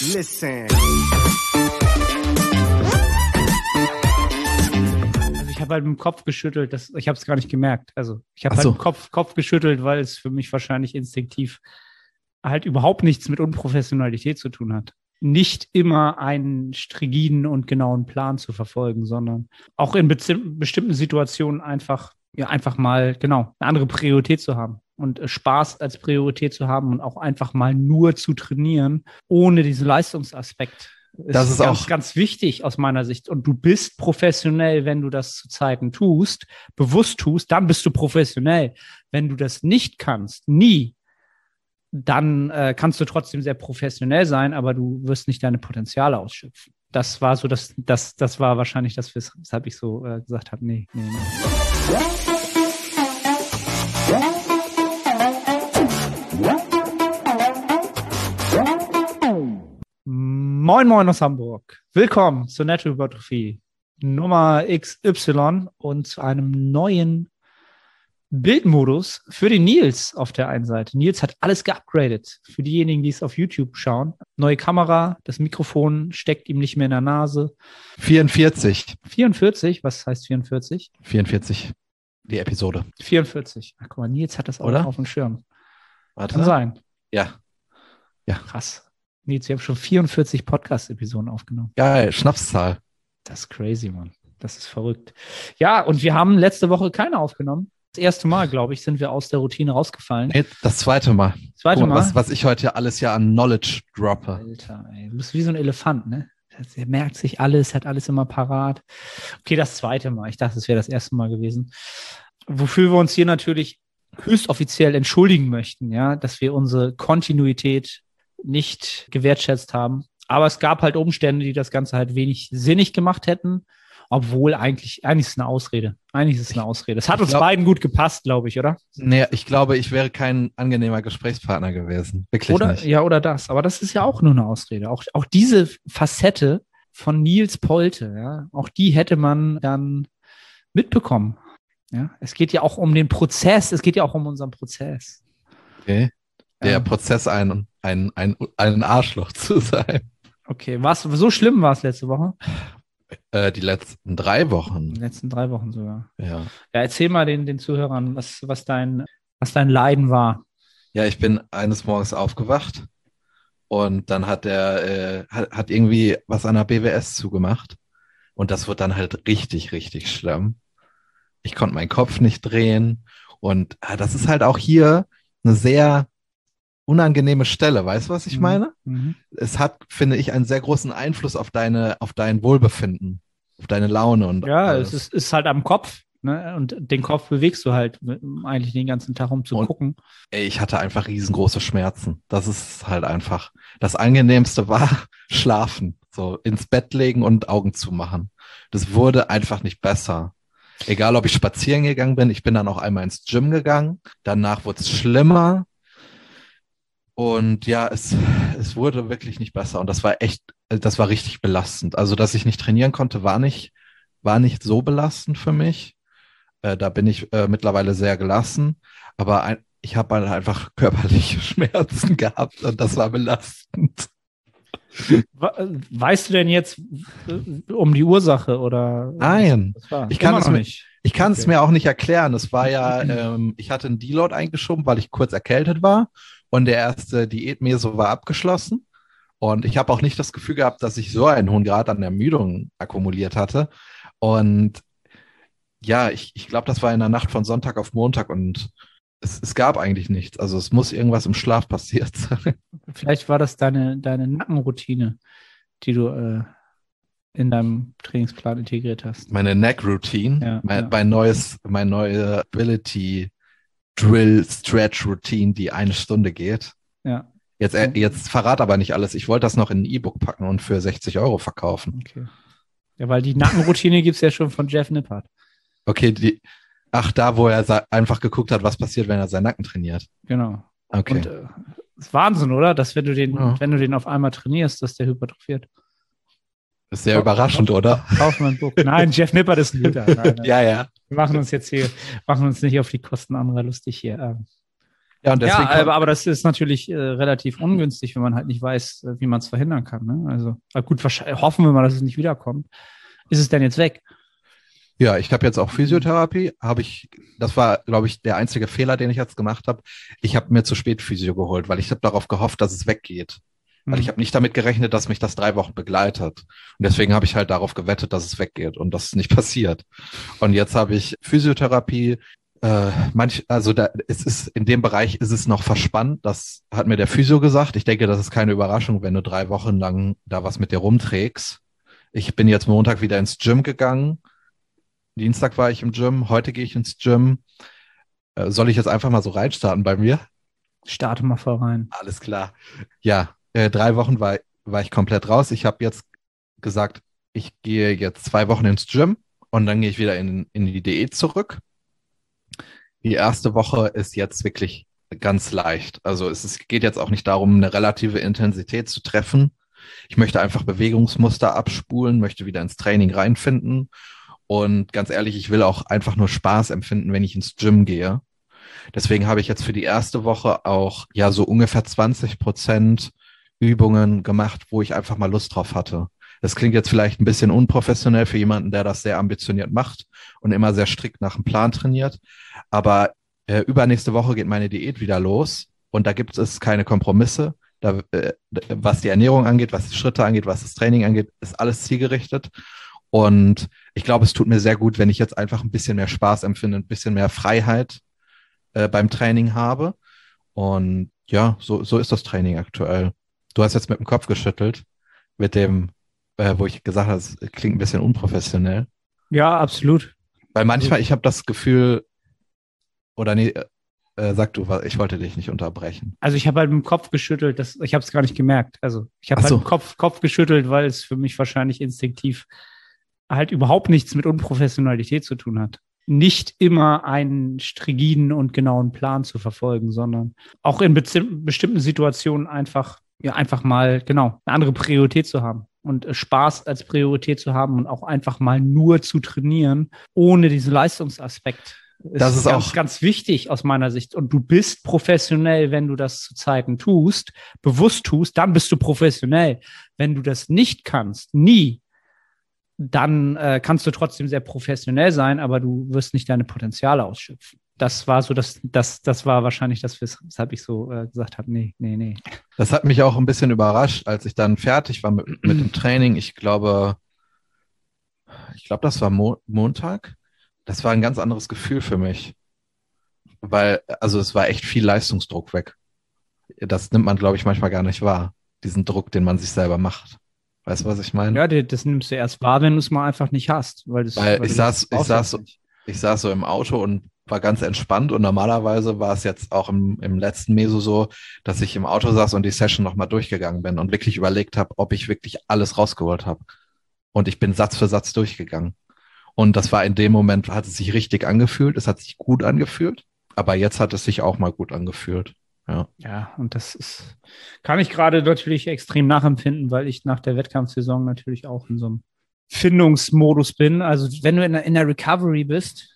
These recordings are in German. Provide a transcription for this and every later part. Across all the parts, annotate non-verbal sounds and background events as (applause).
Listen. Also ich habe halt mit dem Kopf geschüttelt, das, ich habe es gar nicht gemerkt. Also ich habe halt so. mit dem Kopf, Kopf geschüttelt, weil es für mich wahrscheinlich instinktiv halt überhaupt nichts mit Unprofessionalität zu tun hat. Nicht immer einen strigiden und genauen Plan zu verfolgen, sondern auch in bestimmten Situationen einfach, ja, einfach mal, genau, eine andere Priorität zu haben und äh, Spaß als Priorität zu haben und auch einfach mal nur zu trainieren, ohne diesen Leistungsaspekt. Das ist ganz, auch- ganz wichtig aus meiner Sicht. Und du bist professionell, wenn du das zu Zeiten tust, bewusst tust, dann bist du professionell. Wenn du das nicht kannst, nie, dann äh, kannst du trotzdem sehr professionell sein, aber du wirst nicht deine Potenziale ausschöpfen. Das war so, das, das, das war wahrscheinlich das, wes- weshalb ich so äh, gesagt habe, nee, nee, nee. Moin Moin aus Hamburg. Willkommen zur Nettohypertrophie Nummer XY und zu einem neuen Bildmodus für den Nils auf der einen Seite. Nils hat alles geupgradet. Für diejenigen, die es auf YouTube schauen. Neue Kamera, das Mikrofon steckt ihm nicht mehr in der Nase. 44. 44, was heißt 44? 44. Die Episode. 44. Ach, guck mal, Nils hat das auch Oder? auf dem Schirm. Warte. Kann sein. Ja. Krass. Nils, wir haben schon 44 Podcast-Episoden aufgenommen. Geil. Schnapszahl. Das ist crazy, Mann. Das ist verrückt. Ja, und wir haben letzte Woche keine aufgenommen. Das erste Mal, glaube ich, sind wir aus der Routine rausgefallen. Nee, das zweite Mal. Zweite Guck mal. Was, was ich heute alles ja an Knowledge droppe. Alter, ey, du bist wie so ein Elefant, ne? Er merkt sich alles, hat alles immer parat. Okay, das zweite Mal. Ich dachte, es wäre das erste Mal gewesen. Wofür wir uns hier natürlich höchst offiziell entschuldigen möchten, ja, dass wir unsere Kontinuität nicht gewertschätzt haben. Aber es gab halt Umstände, die das Ganze halt wenig sinnig gemacht hätten. Obwohl eigentlich, eigentlich ist es eine Ausrede. Eigentlich ist es eine Ausrede. Es hat uns glaub- beiden gut gepasst, glaube ich, oder? Nee, ich glaube, ich wäre kein angenehmer Gesprächspartner gewesen. Wirklich Oder, nicht. ja, oder das. Aber das ist ja auch nur eine Ausrede. Auch, auch diese Facette von Nils Polte, ja, auch die hätte man dann mitbekommen. Ja, es geht ja auch um den Prozess, es geht ja auch um unseren Prozess. Okay. Der Ja. Prozess, ein, ein, ein, ein Arschloch (laughs) zu sein. Okay, was so schlimm war es letzte Woche? Äh, die letzten drei Die Wochen. letzten drei Wochen sogar. Ja. Ja, erzähl mal den, den Zuhörern, was, was dein, was dein Leiden war. Ja, ich bin eines Morgens aufgewacht und dann hat der, äh, hat, hat irgendwie was an der BWS zugemacht. Und das wird dann halt richtig, richtig schlimm. Ich konnte meinen Kopf nicht drehen. Und ah, das ist halt auch hier eine sehr unangenehme Stelle. Weißt du, was ich Mhm. meine? Mhm. Es hat, finde ich, einen sehr großen Einfluss auf deine, auf dein Wohlbefinden, auf deine Laune und Ja, alles. es ist, ist halt am Kopf. Ne? Und den Kopf bewegst du halt mit- eigentlich den ganzen Tag, um zu Und- gucken. Ey, ich hatte einfach riesengroße Schmerzen. Das ist halt einfach. Das angenehmste war (laughs) schlafen. So ins Bett legen und Augen zumachen. Das wurde einfach nicht besser. Egal, ob ich spazieren gegangen bin, ich bin dann auch einmal ins Gym gegangen. Danach wurde es schlimmer. Und ja, es, es wurde wirklich nicht besser. Und das war echt, das war richtig belastend. Also, dass ich nicht trainieren konnte, war nicht, war nicht so belastend für mich. Äh, da bin ich äh, mittlerweile sehr gelassen. Aber ein, ich habe halt einfach körperliche (laughs) Schmerzen gehabt und das war belastend. Wa- Weißt du denn jetzt äh, um die Ursache oder? Nein, Ich kann es mir- nicht. ich kann es Okay. mir auch nicht erklären. Es war ja, ähm, ich hatte einen Deload eingeschoben, weil ich kurz erkältet war und der erste Diätmeso war abgeschlossen. Und ich habe auch nicht das Gefühl gehabt, dass ich so einen hohen Grad an Ermüdung akkumuliert hatte. Und ja, ich, ich glaube, das war in der Nacht von Sonntag auf Montag und es, es gab eigentlich nichts. Also es muss irgendwas im Schlaf passiert sein. (laughs) Vielleicht war das deine, deine Nackenroutine, die du äh, in deinem Trainingsplan integriert hast. Meine Neck Routine, Ja, mein, ja. mein neues, mein neue Ability Drill Stretch Routine, die eine Stunde geht. Ja, Jetzt, äh, jetzt verrat aber nicht alles. Ich wollte das noch in ein E-Book packen und für 60 Euro verkaufen. okay. Ja, weil die Nackenroutine gibt's ja schon von Jeff Nippert. Okay, die, ach, da, wo er einfach geguckt hat, was passiert, wenn er seinen Nacken trainiert. Genau. Okay. Und äh, ist Wahnsinn, oder? Dass wenn du den, Ja. wenn du den auf einmal trainierst, dass der hypertrophiert. ist sehr überraschend, oder? Kauf mal ein Buch. Nein, Jeff Nippert ist ein. (laughs) Nein, nein. Ja, ja. Wir machen uns jetzt hier, machen uns nicht auf die Kosten anderer lustig hier. Ähm, Ja, und deswegen ja aber, aber das ist natürlich äh, relativ ungünstig, wenn man halt nicht weiß, äh, wie man es verhindern kann. Ne? Also gut, hoffen wir mal, dass es nicht wiederkommt. Ist es denn jetzt weg? Ja, ich habe jetzt auch Physiotherapie. Habe ich, das war, glaube ich, der einzige Fehler, den ich jetzt gemacht habe. Ich habe mir zu spät Physio geholt, weil ich habe darauf gehofft, dass es weggeht. Mhm. Weil ich habe nicht damit gerechnet, dass mich das drei Wochen begleitet. Und deswegen habe ich halt darauf gewettet, dass es weggeht und das ist nicht (laughs) passiert. Und jetzt habe ich Physiotherapie. Äh, manch, also da, es ist in dem Bereich ist es noch verspannt. Das hat mir der Physio gesagt. Ich denke, das ist keine Überraschung, wenn du drei Wochen lang da was mit dir rumträgst. Ich bin jetzt Montag wieder ins Gym gegangen Dienstag war ich im Gym, heute gehe ich ins Gym. Äh, soll ich jetzt einfach mal so reinstarten bei mir? Starte mal voll rein. Alles klar. Ja, äh, drei Wochen war, war ich komplett raus. Ich habe jetzt gesagt, ich gehe jetzt zwei Wochen ins Gym und dann gehe ich wieder in, in die Diät zurück. Die erste Woche ist jetzt wirklich ganz leicht. Also es ist, geht jetzt auch nicht darum, eine relative Intensität zu treffen. Ich möchte einfach Bewegungsmuster abspulen, möchte wieder ins Training reinfinden und ganz ehrlich, ich will auch einfach nur Spaß empfinden, wenn ich ins Gym gehe. Deswegen habe ich jetzt für die erste Woche auch ja so ungefähr 20 Prozent Übungen gemacht, wo ich einfach mal Lust drauf hatte. Das klingt jetzt vielleicht ein bisschen unprofessionell für jemanden, der das sehr ambitioniert macht und immer sehr strikt nach dem Plan trainiert. Aber äh, übernächste Woche geht meine Diät wieder los und da gibt es keine Kompromisse. Da, äh, was die Ernährung angeht, was die Schritte angeht, was das Training angeht, ist alles zielgerichtet. Und ich glaube, es tut mir sehr gut, wenn ich jetzt einfach ein bisschen mehr Spaß empfinde, ein bisschen mehr Freiheit äh, beim Training habe. Und ja, so, so ist das Training aktuell. Du hast jetzt mit dem Kopf geschüttelt, mit dem, äh, wo ich gesagt habe, es klingt ein bisschen unprofessionell. Ja, absolut. Weil manchmal, ich habe das Gefühl, oder nee, äh, sag du, ich wollte dich nicht unterbrechen. Also ich habe halt mit dem Kopf geschüttelt, das, ich habe es gar nicht gemerkt. Also ich habe halt so. mit dem Kopf, Kopf geschüttelt, weil es für mich wahrscheinlich instinktiv halt überhaupt nichts mit Unprofessionalität zu tun hat. Nicht immer einen strigiden und genauen Plan zu verfolgen, sondern auch in bestimmten Situationen einfach, ja, einfach mal, genau, eine andere Priorität zu haben und Spaß als Priorität zu haben und auch einfach mal nur zu trainieren, ohne diesen Leistungsaspekt. Ist das ist ganz, auch ganz wichtig aus meiner Sicht. Und du bist professionell, wenn du das zu Zeiten tust, bewusst tust, dann bist du professionell. Wenn du das nicht kannst, nie, dann äh, kannst du trotzdem sehr professionell sein, aber du wirst nicht deine Potenziale ausschöpfen. Das war so, das, das, das war wahrscheinlich das, weshalb ich so äh, gesagt habe, nee, nee, nee. Das hat mich auch ein bisschen überrascht, als ich dann fertig war mit, mit dem Training. Ich glaube, ich glaube, das war Mo Montag. Das war ein ganz anderes Gefühl für mich. Weil, also es war echt viel Leistungsdruck weg. Das nimmt man, glaube ich, manchmal gar nicht wahr. Diesen Druck, den man sich selber macht. Weißt du, was ich meine? Ja, das nimmst du erst wahr, wenn du es mal einfach nicht hast. Weil, das, weil, weil ich, saß, ich, saß, so, ich saß so im Auto und war ganz entspannt und normalerweise war es jetzt auch im, im letzten Meso so, dass ich im Auto saß und die Session nochmal durchgegangen bin und wirklich überlegt habe, ob ich wirklich alles rausgeholt habe. Und ich bin Satz für Satz durchgegangen. Und das war in dem Moment, hat es sich richtig angefühlt, es hat sich gut angefühlt, aber jetzt hat es sich auch mal gut angefühlt. Ja. ja, und das ist, kann ich gerade natürlich extrem nachempfinden, weil ich nach der Wettkampfsaison natürlich auch in so einem Findungsmodus bin. Also wenn du in der, in der Recovery bist,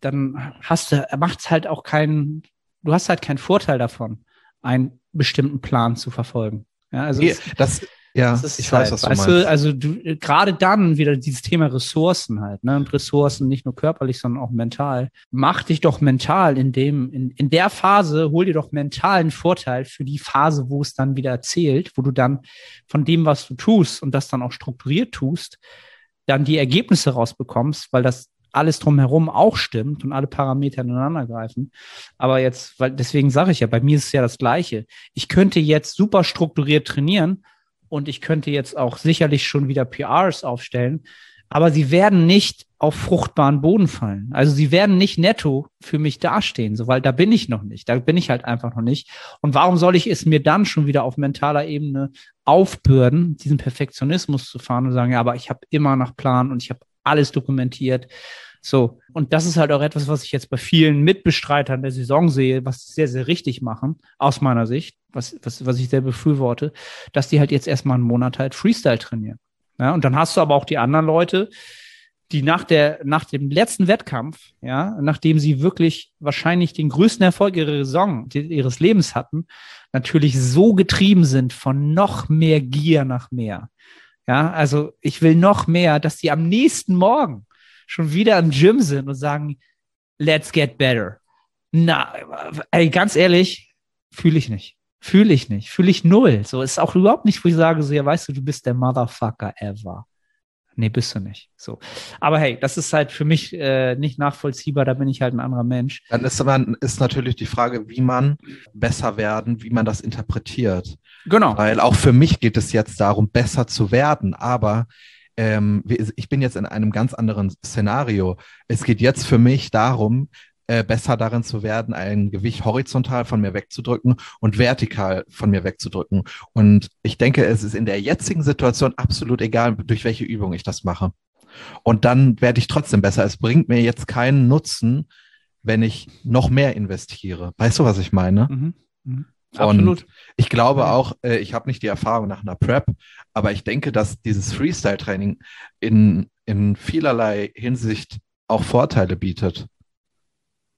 dann hast du, macht es halt auch keinen, du hast halt keinen Vorteil davon, einen bestimmten Plan zu verfolgen. Ja, also nee, das, ja, ich halt, weiß, was du weißt meinst. Du, also du, gerade dann wieder dieses Thema Ressourcen halt, ne? Und Ressourcen nicht nur körperlich, sondern auch mental. Mach dich doch mental in dem, in, in der Phase, hol dir doch mentalen Vorteil für die Phase, wo es dann wieder erzählt, wo du dann von dem, was du tust und das dann auch strukturiert tust, dann die Ergebnisse rausbekommst, weil das alles drumherum auch stimmt und alle Parameter ineinander greifen. Aber jetzt, weil deswegen sage ich ja, bei mir ist es ja das Gleiche. Ich könnte jetzt super strukturiert trainieren und ich könnte jetzt auch sicherlich schon wieder PRs aufstellen, aber sie werden nicht auf fruchtbaren Boden fallen. Also sie werden nicht netto für mich dastehen, so, weil da bin ich noch nicht. Da bin ich halt einfach noch nicht. Und warum soll ich es mir dann schon wieder auf mentaler Ebene aufbürden, diesen Perfektionismus zu fahren und sagen, ja, aber ich habe immer nach Plan und ich habe alles dokumentiert. So, und das ist halt auch etwas, was ich jetzt bei vielen Mitbestreitern der Saison sehe, was sehr, sehr richtig machen, aus meiner Sicht, was, was, was ich sehr befürworte, dass die halt jetzt erstmal einen Monat halt Freestyle trainieren. Ja, und dann hast du aber auch die anderen Leute, die nach der, nach dem letzten Wettkampf, ja, nachdem sie wirklich wahrscheinlich den größten Erfolg ihrer Saison, ihres Lebens hatten, natürlich so getrieben sind von noch mehr Gier nach mehr. Ja, also ich will noch mehr, dass die am nächsten Morgen schon wieder im Gym sind und sagen, let's get better. Na, ey, ganz ehrlich, fühle ich nicht. Fühle ich nicht. Fühle ich null. So ist auch überhaupt nicht, wo ich sage, so, ja, weißt du, du bist der Motherfucker ever. Nee, bist du nicht. So. Aber hey, das ist halt für mich äh, nicht nachvollziehbar, da bin ich halt ein anderer Mensch. Dann ist, man, ist natürlich die Frage, wie man besser werden, wie man das interpretiert. Genau. Weil auch für mich geht es jetzt darum, besser zu werden, aber ähm, ich bin jetzt in einem ganz anderen Szenario. Es geht jetzt für mich darum, äh, besser darin zu werden, ein Gewicht horizontal von mir wegzudrücken und vertikal von mir wegzudrücken. Und ich denke, es ist in der jetzigen Situation absolut egal, durch welche Übung ich das mache. Und dann werde ich trotzdem besser. Es bringt mir jetzt keinen Nutzen, wenn ich noch mehr investiere. Weißt du, was ich meine? Mhm. Mhm. Absolut. Und ich glaube auch, äh, ich habe nicht die Erfahrung nach einer Prep, aber ich denke, dass dieses Freestyle-Training in, in vielerlei Hinsicht auch Vorteile bietet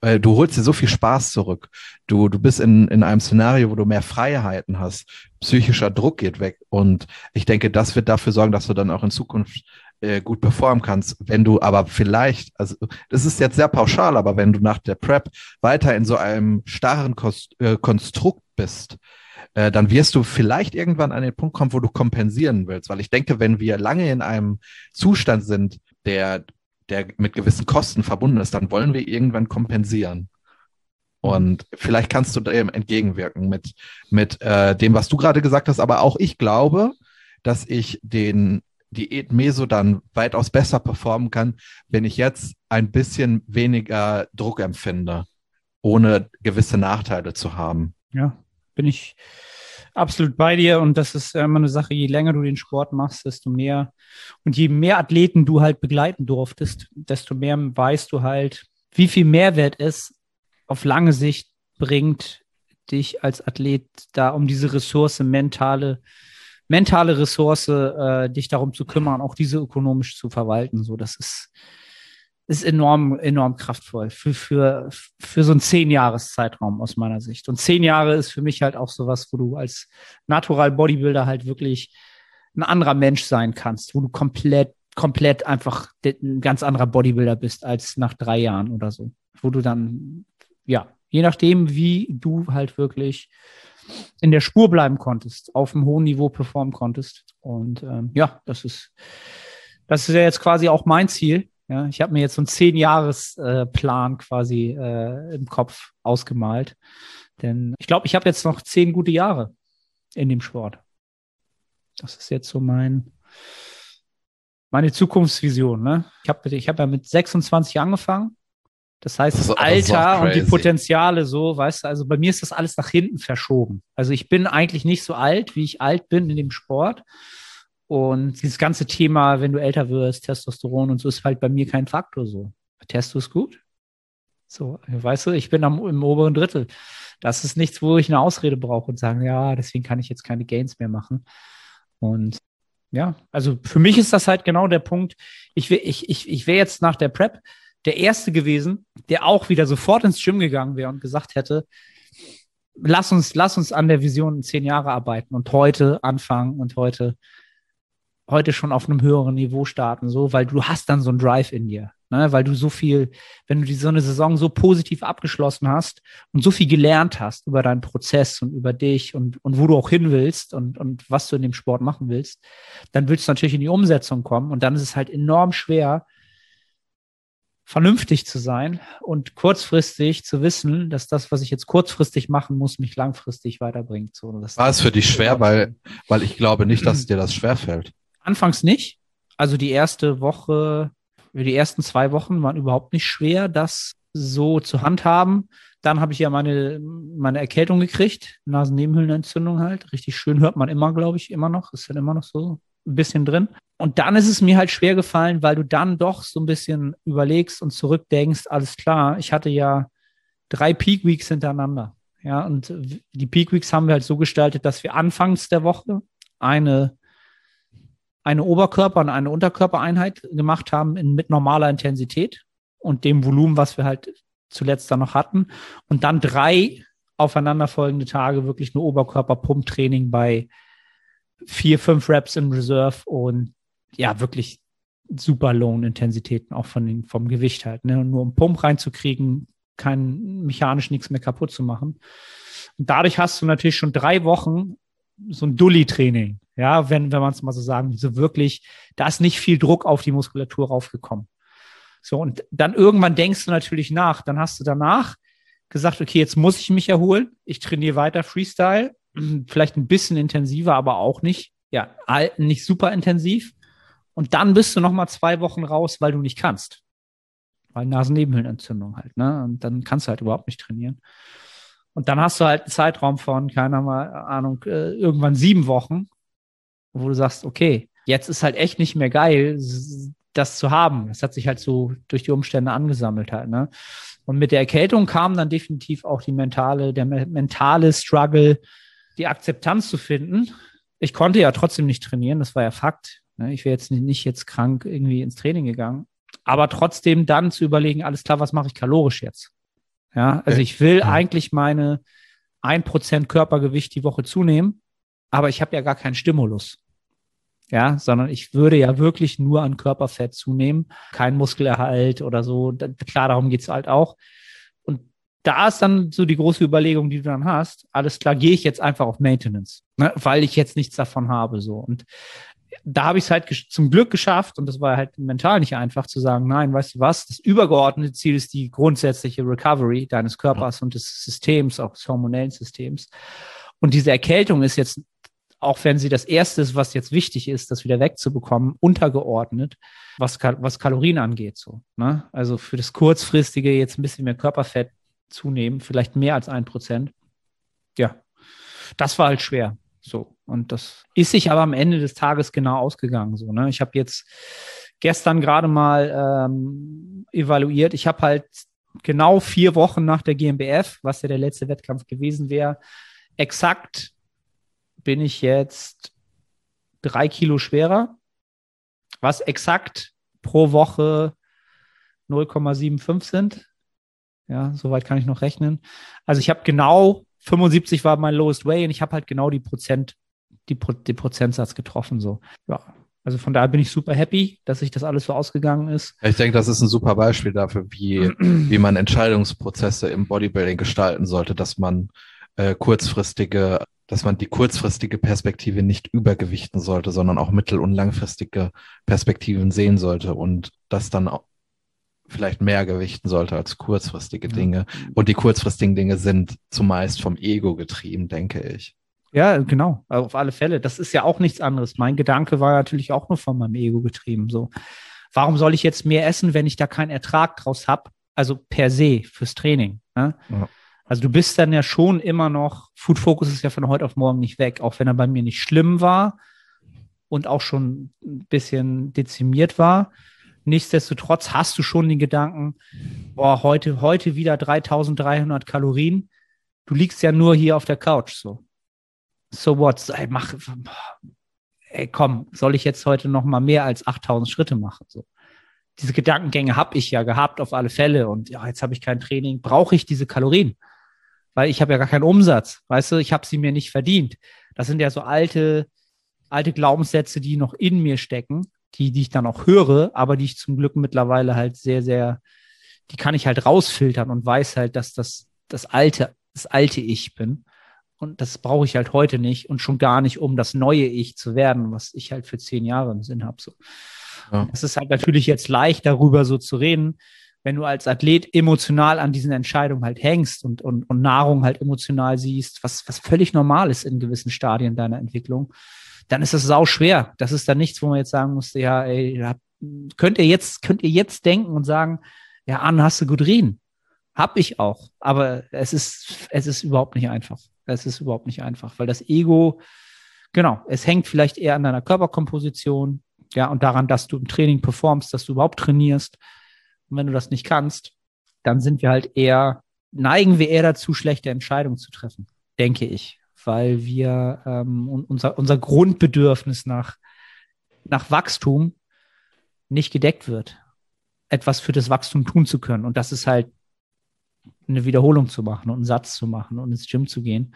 weil du holst dir so viel Spaß zurück. Du, du bist in, in einem Szenario, wo du mehr Freiheiten hast. Psychischer Druck geht weg. Und ich denke, das wird dafür sorgen, dass du dann auch in Zukunft äh, gut performen kannst. Wenn du aber vielleicht, also das ist jetzt sehr pauschal, aber wenn du nach der Prep weiter in so einem starren äh, Konstrukt bist, äh, dann wirst du vielleicht irgendwann an den Punkt kommen, wo du kompensieren willst. Weil ich denke, wenn wir lange in einem Zustand sind, der der mit gewissen Kosten verbunden ist, dann wollen wir irgendwann kompensieren. Und vielleicht kannst du dem entgegenwirken mit, mit äh, dem, was du gerade gesagt hast. Aber auch ich glaube, dass ich den Diät Meso dann weitaus besser performen kann, wenn ich jetzt ein bisschen weniger Druck empfinde, ohne gewisse Nachteile zu haben. Ja, bin ich, absolut bei dir und das ist immer eine Sache, je länger du den Sport machst, desto mehr und je mehr Athleten du halt begleiten durftest, desto mehr weißt du halt, wie viel Mehrwert es auf lange Sicht bringt, dich als Athlet da um diese Ressource, mentale, mentale Ressource, äh, dich darum zu kümmern, auch diese ökonomisch zu verwalten. So, das ist, ist enorm, enorm kraftvoll für, für, für so einen zehn Jahres Zeitraum aus meiner Sicht. Und zehn Jahre ist für mich halt auch sowas, wo du als Natural Bodybuilder halt wirklich ein anderer Mensch sein kannst, wo du komplett, komplett einfach ein ganz anderer Bodybuilder bist als nach drei Jahren oder so. Wo du dann, ja, je nachdem, wie du halt wirklich in der Spur bleiben konntest, auf einem hohen Niveau performen konntest. Und ähm, ja, das ist, das ist ja jetzt quasi auch mein Ziel, ja, ich habe mir jetzt so einen Zehn-Jahres-Plan äh, quasi äh, im Kopf ausgemalt. Denn ich glaube, ich habe jetzt noch zehn gute Jahre in dem Sport. Das ist jetzt so mein, meine Zukunftsvision. Ne? Ich habe ich hab ja mit 26 angefangen. Das heißt, das, das Alter und die Potenziale so, weißt du, also bei mir ist das alles nach hinten verschoben. Also ich bin eigentlich nicht so alt, wie ich alt bin in dem Sport. Und dieses ganze Thema, wenn du älter wirst, Testosteron und so, ist halt bei mir kein Faktor so. Testo ist gut. So, weißt du, ich bin am, im oberen Drittel. Das ist nichts, wo ich eine Ausrede brauche und sagen, ja, deswegen kann ich jetzt keine Gains mehr machen. Und ja, also für mich ist das halt genau der Punkt. Ich, ich, ich, ich wäre jetzt nach der Prep der Erste gewesen, der auch wieder sofort ins Gym gegangen wäre und gesagt hätte, lass uns, lass uns an der Vision zehn Jahre arbeiten und heute anfangen und heute heute schon auf einem höheren Niveau starten, so, weil du hast dann so einen Drive in dir, ne? weil du so viel, wenn du die, so eine Saison so positiv abgeschlossen hast und so viel gelernt hast über deinen Prozess und über dich und, und wo du auch hin willst und, und was du in dem Sport machen willst, dann willst du natürlich in die Umsetzung kommen und dann ist es halt enorm schwer, vernünftig zu sein und kurzfristig zu wissen, dass das, was ich jetzt kurzfristig machen muss, mich langfristig weiterbringt. So, War es für dich schwer, weil, weil ich glaube nicht, dass dir das schwerfällt. Anfangs nicht. Also die erste Woche, die ersten zwei Wochen waren überhaupt nicht schwer, das so zu handhaben. Dann habe ich ja meine, meine Erkältung gekriegt, Nasennebenhöhlenentzündung halt. Richtig schön hört man immer, glaube ich, immer noch. Ist dann immer noch so ein bisschen drin. Und dann ist es mir halt schwer gefallen, weil du dann doch so ein bisschen überlegst und zurückdenkst, alles klar, ich hatte ja drei Peak Weeks hintereinander. Ja, und die Peak Weeks haben wir halt so gestaltet, dass wir anfangs der Woche eine eine Oberkörper- und eine Unterkörpereinheit gemacht haben in, mit normaler Intensität und dem Volumen, was wir halt zuletzt dann noch hatten. Und dann drei aufeinanderfolgende Tage wirklich nur Oberkörper-Pump-Training bei vier, fünf Reps in Reserve und ja, wirklich super Low-Intensitäten, auch von den, vom Gewicht halt. Ne? Nur um Pump reinzukriegen, kein mechanisch nichts mehr kaputt zu machen. Und dadurch hast du natürlich schon drei Wochen so ein Dulli-Training. Ja, wenn, wenn man es mal so sagen, so wirklich, da ist nicht viel Druck auf die Muskulatur raufgekommen. So, und dann irgendwann denkst du natürlich nach. Dann hast du danach gesagt, okay, jetzt muss ich mich erholen. Ich trainiere weiter Freestyle, (clears throat) vielleicht ein bisschen intensiver, aber auch nicht, ja, nicht super intensiv. Und dann bist du noch mal zwei Wochen raus, weil du nicht kannst. Weil Nasennebenhöhlenentzündung halt, ne? Und dann kannst du halt überhaupt nicht trainieren. Und dann hast du halt einen Zeitraum von, keine Ahnung, äh, irgendwann sieben Wochen, wo du sagst, okay, jetzt ist halt echt nicht mehr geil, das zu haben. Das hat sich halt so durch die Umstände angesammelt halt, ne? Und mit der Erkältung kam dann definitiv auch die mentale, der mentale Struggle, die Akzeptanz zu finden. Ich konnte ja trotzdem nicht trainieren, das war ja Fakt. Ne? Ich wäre jetzt nicht jetzt krank irgendwie ins Training gegangen. Aber trotzdem dann zu überlegen, alles klar, was mache ich kalorisch jetzt? Ja, also ich will eigentlich meine ein Prozent Körpergewicht die Woche zunehmen, aber ich habe ja gar keinen Stimulus. Ja, sondern ich würde ja wirklich nur an Körperfett zunehmen, kein Muskelerhalt oder so. Klar, darum geht's halt auch. Und da ist dann so die große Überlegung, die du dann hast. Alles klar, gehe ich jetzt einfach auf Maintenance, ne, weil ich jetzt nichts davon habe. So. Und da habe ich es halt zum Glück geschafft und das war halt mental nicht einfach zu sagen, nein, weißt du was, das übergeordnete Ziel ist die grundsätzliche Recovery deines Körpers und des Systems, auch des hormonellen Systems. Und diese Erkältung ist jetzt, auch wenn sie das erste ist, was jetzt wichtig ist, das wieder wegzubekommen, untergeordnet, was, was Kalorien angeht, so. Ne? Also für das kurzfristige jetzt ein bisschen mehr Körperfett zunehmen, vielleicht mehr als ein Prozent. Ja, das war halt schwer. So. Und das ist sich aber am Ende des Tages genau ausgegangen. So, ne? Ich habe jetzt gestern gerade mal ähm, evaluiert. Ich habe halt genau vier Wochen nach der GmbF, was ja der letzte Wettkampf gewesen wäre, exakt bin ich jetzt drei Kilo schwerer, was exakt pro Woche 0,75 sind. Ja, soweit kann ich noch rechnen. Also ich habe genau 75 war mein lowest way und ich habe halt genau die Prozent, die, die Prozentsatz getroffen. So. Ja. Also von daher bin ich super happy, dass sich das alles so ausgegangen ist. Ich denke, das ist ein super Beispiel dafür, wie, (clears throat) wie man Entscheidungsprozesse im Bodybuilding gestalten sollte, dass man äh, kurzfristige, dass man die kurzfristige Perspektive nicht übergewichten sollte, sondern auch mittel- und langfristige Perspektiven sehen sollte und das dann auch vielleicht mehr gewichten sollte als kurzfristige. Dinge. Und die kurzfristigen Dinge sind zumeist vom Ego getrieben, denke ich. Ja, genau, auf alle Fälle. Das ist ja auch nichts anderes. Mein Gedanke war natürlich auch nur von meinem Ego getrieben. So, warum soll ich jetzt mehr essen, wenn ich da keinen Ertrag draus habe? Also per se fürs Training. Ne? Ja. Also du bist dann ja schon immer noch, Food Focus ist ja von heute auf morgen nicht weg, auch wenn er bei mir nicht schlimm war und auch schon ein bisschen dezimiert war. Nichtsdestotrotz hast du schon den Gedanken, boah, heute, heute wieder 3300 Kalorien. Du liegst ja nur hier auf der Couch, so. So what? Ey, mach, ey, komm, soll ich jetzt heute noch mal mehr als 8000 Schritte machen, so. Diese Gedankengänge habe ich ja gehabt auf alle Fälle und ja, jetzt habe ich kein Training, brauche ich diese Kalorien? Weil ich habe ja gar keinen Umsatz, weißt du, ich habe sie mir nicht verdient. Das sind ja so alte, alte Glaubenssätze, die noch in mir stecken die, die ich dann auch höre, aber die ich zum Glück mittlerweile halt sehr, sehr, die kann ich halt rausfiltern und weiß halt, dass das das alte, das alte Ich bin. Und das brauche ich halt heute nicht und schon gar nicht, um das neue Ich zu werden, was ich halt für zehn Jahre im Sinn habe. So. Ja. Es ist halt natürlich jetzt leicht, darüber so zu reden, wenn du als Athlet emotional an diesen Entscheidungen halt hängst und, und, und Nahrung halt emotional siehst, was, was völlig normal ist in gewissen Stadien deiner Entwicklung dann ist das sau schwer. Das ist dann nichts, wo man jetzt sagen muss, ja, ey, könnt ihr jetzt, könnt ihr jetzt denken und sagen, ja, Anne, hast du gut reden. Hab ich auch. Aber es ist, es ist überhaupt nicht einfach. Es ist überhaupt nicht einfach, weil das Ego, genau, es hängt vielleicht eher an deiner Körperkomposition, ja, und daran, dass du im Training performst, dass du überhaupt trainierst. Und wenn du das nicht kannst, dann sind wir halt eher, neigen wir eher dazu, schlechte Entscheidungen zu treffen, denke ich weil wir ähm, unser, unser Grundbedürfnis nach nach Wachstum nicht gedeckt wird, etwas für das Wachstum tun zu können. Und das ist halt eine Wiederholung zu machen und einen Satz zu machen und ins Gym zu gehen.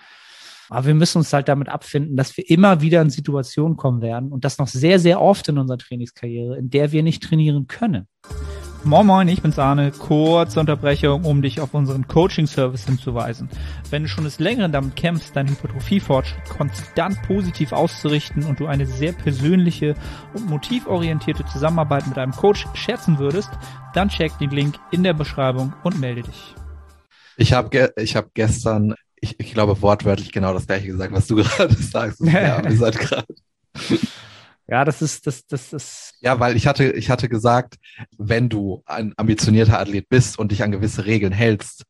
Aber wir müssen uns halt damit abfinden, dass wir immer wieder in Situationen kommen werden und das noch sehr, sehr oft in unserer Trainingskarriere, in der wir nicht trainieren können. Moin Moin, ich bin's Arne. Kurze Unterbrechung, um dich auf unseren Coaching-Service hinzuweisen. Wenn du schon des Längeren damit kämpfst, deinen Hypertrophie-Fortschritt konstant positiv auszurichten und du eine sehr persönliche und motivorientierte Zusammenarbeit mit einem Coach schätzen würdest, dann check den Link in der Beschreibung und melde dich. Ich habe ge ich hab gestern, ich, ich glaube wortwörtlich genau das gleiche gesagt, was du (laughs) gerade sagst. Ja, (laughs) ihr seid gerade. Ja, das ist, das, das ist. Ja, weil ich hatte, ich hatte gesagt, wenn du ein ambitionierter Athlet bist und dich an gewisse Regeln hältst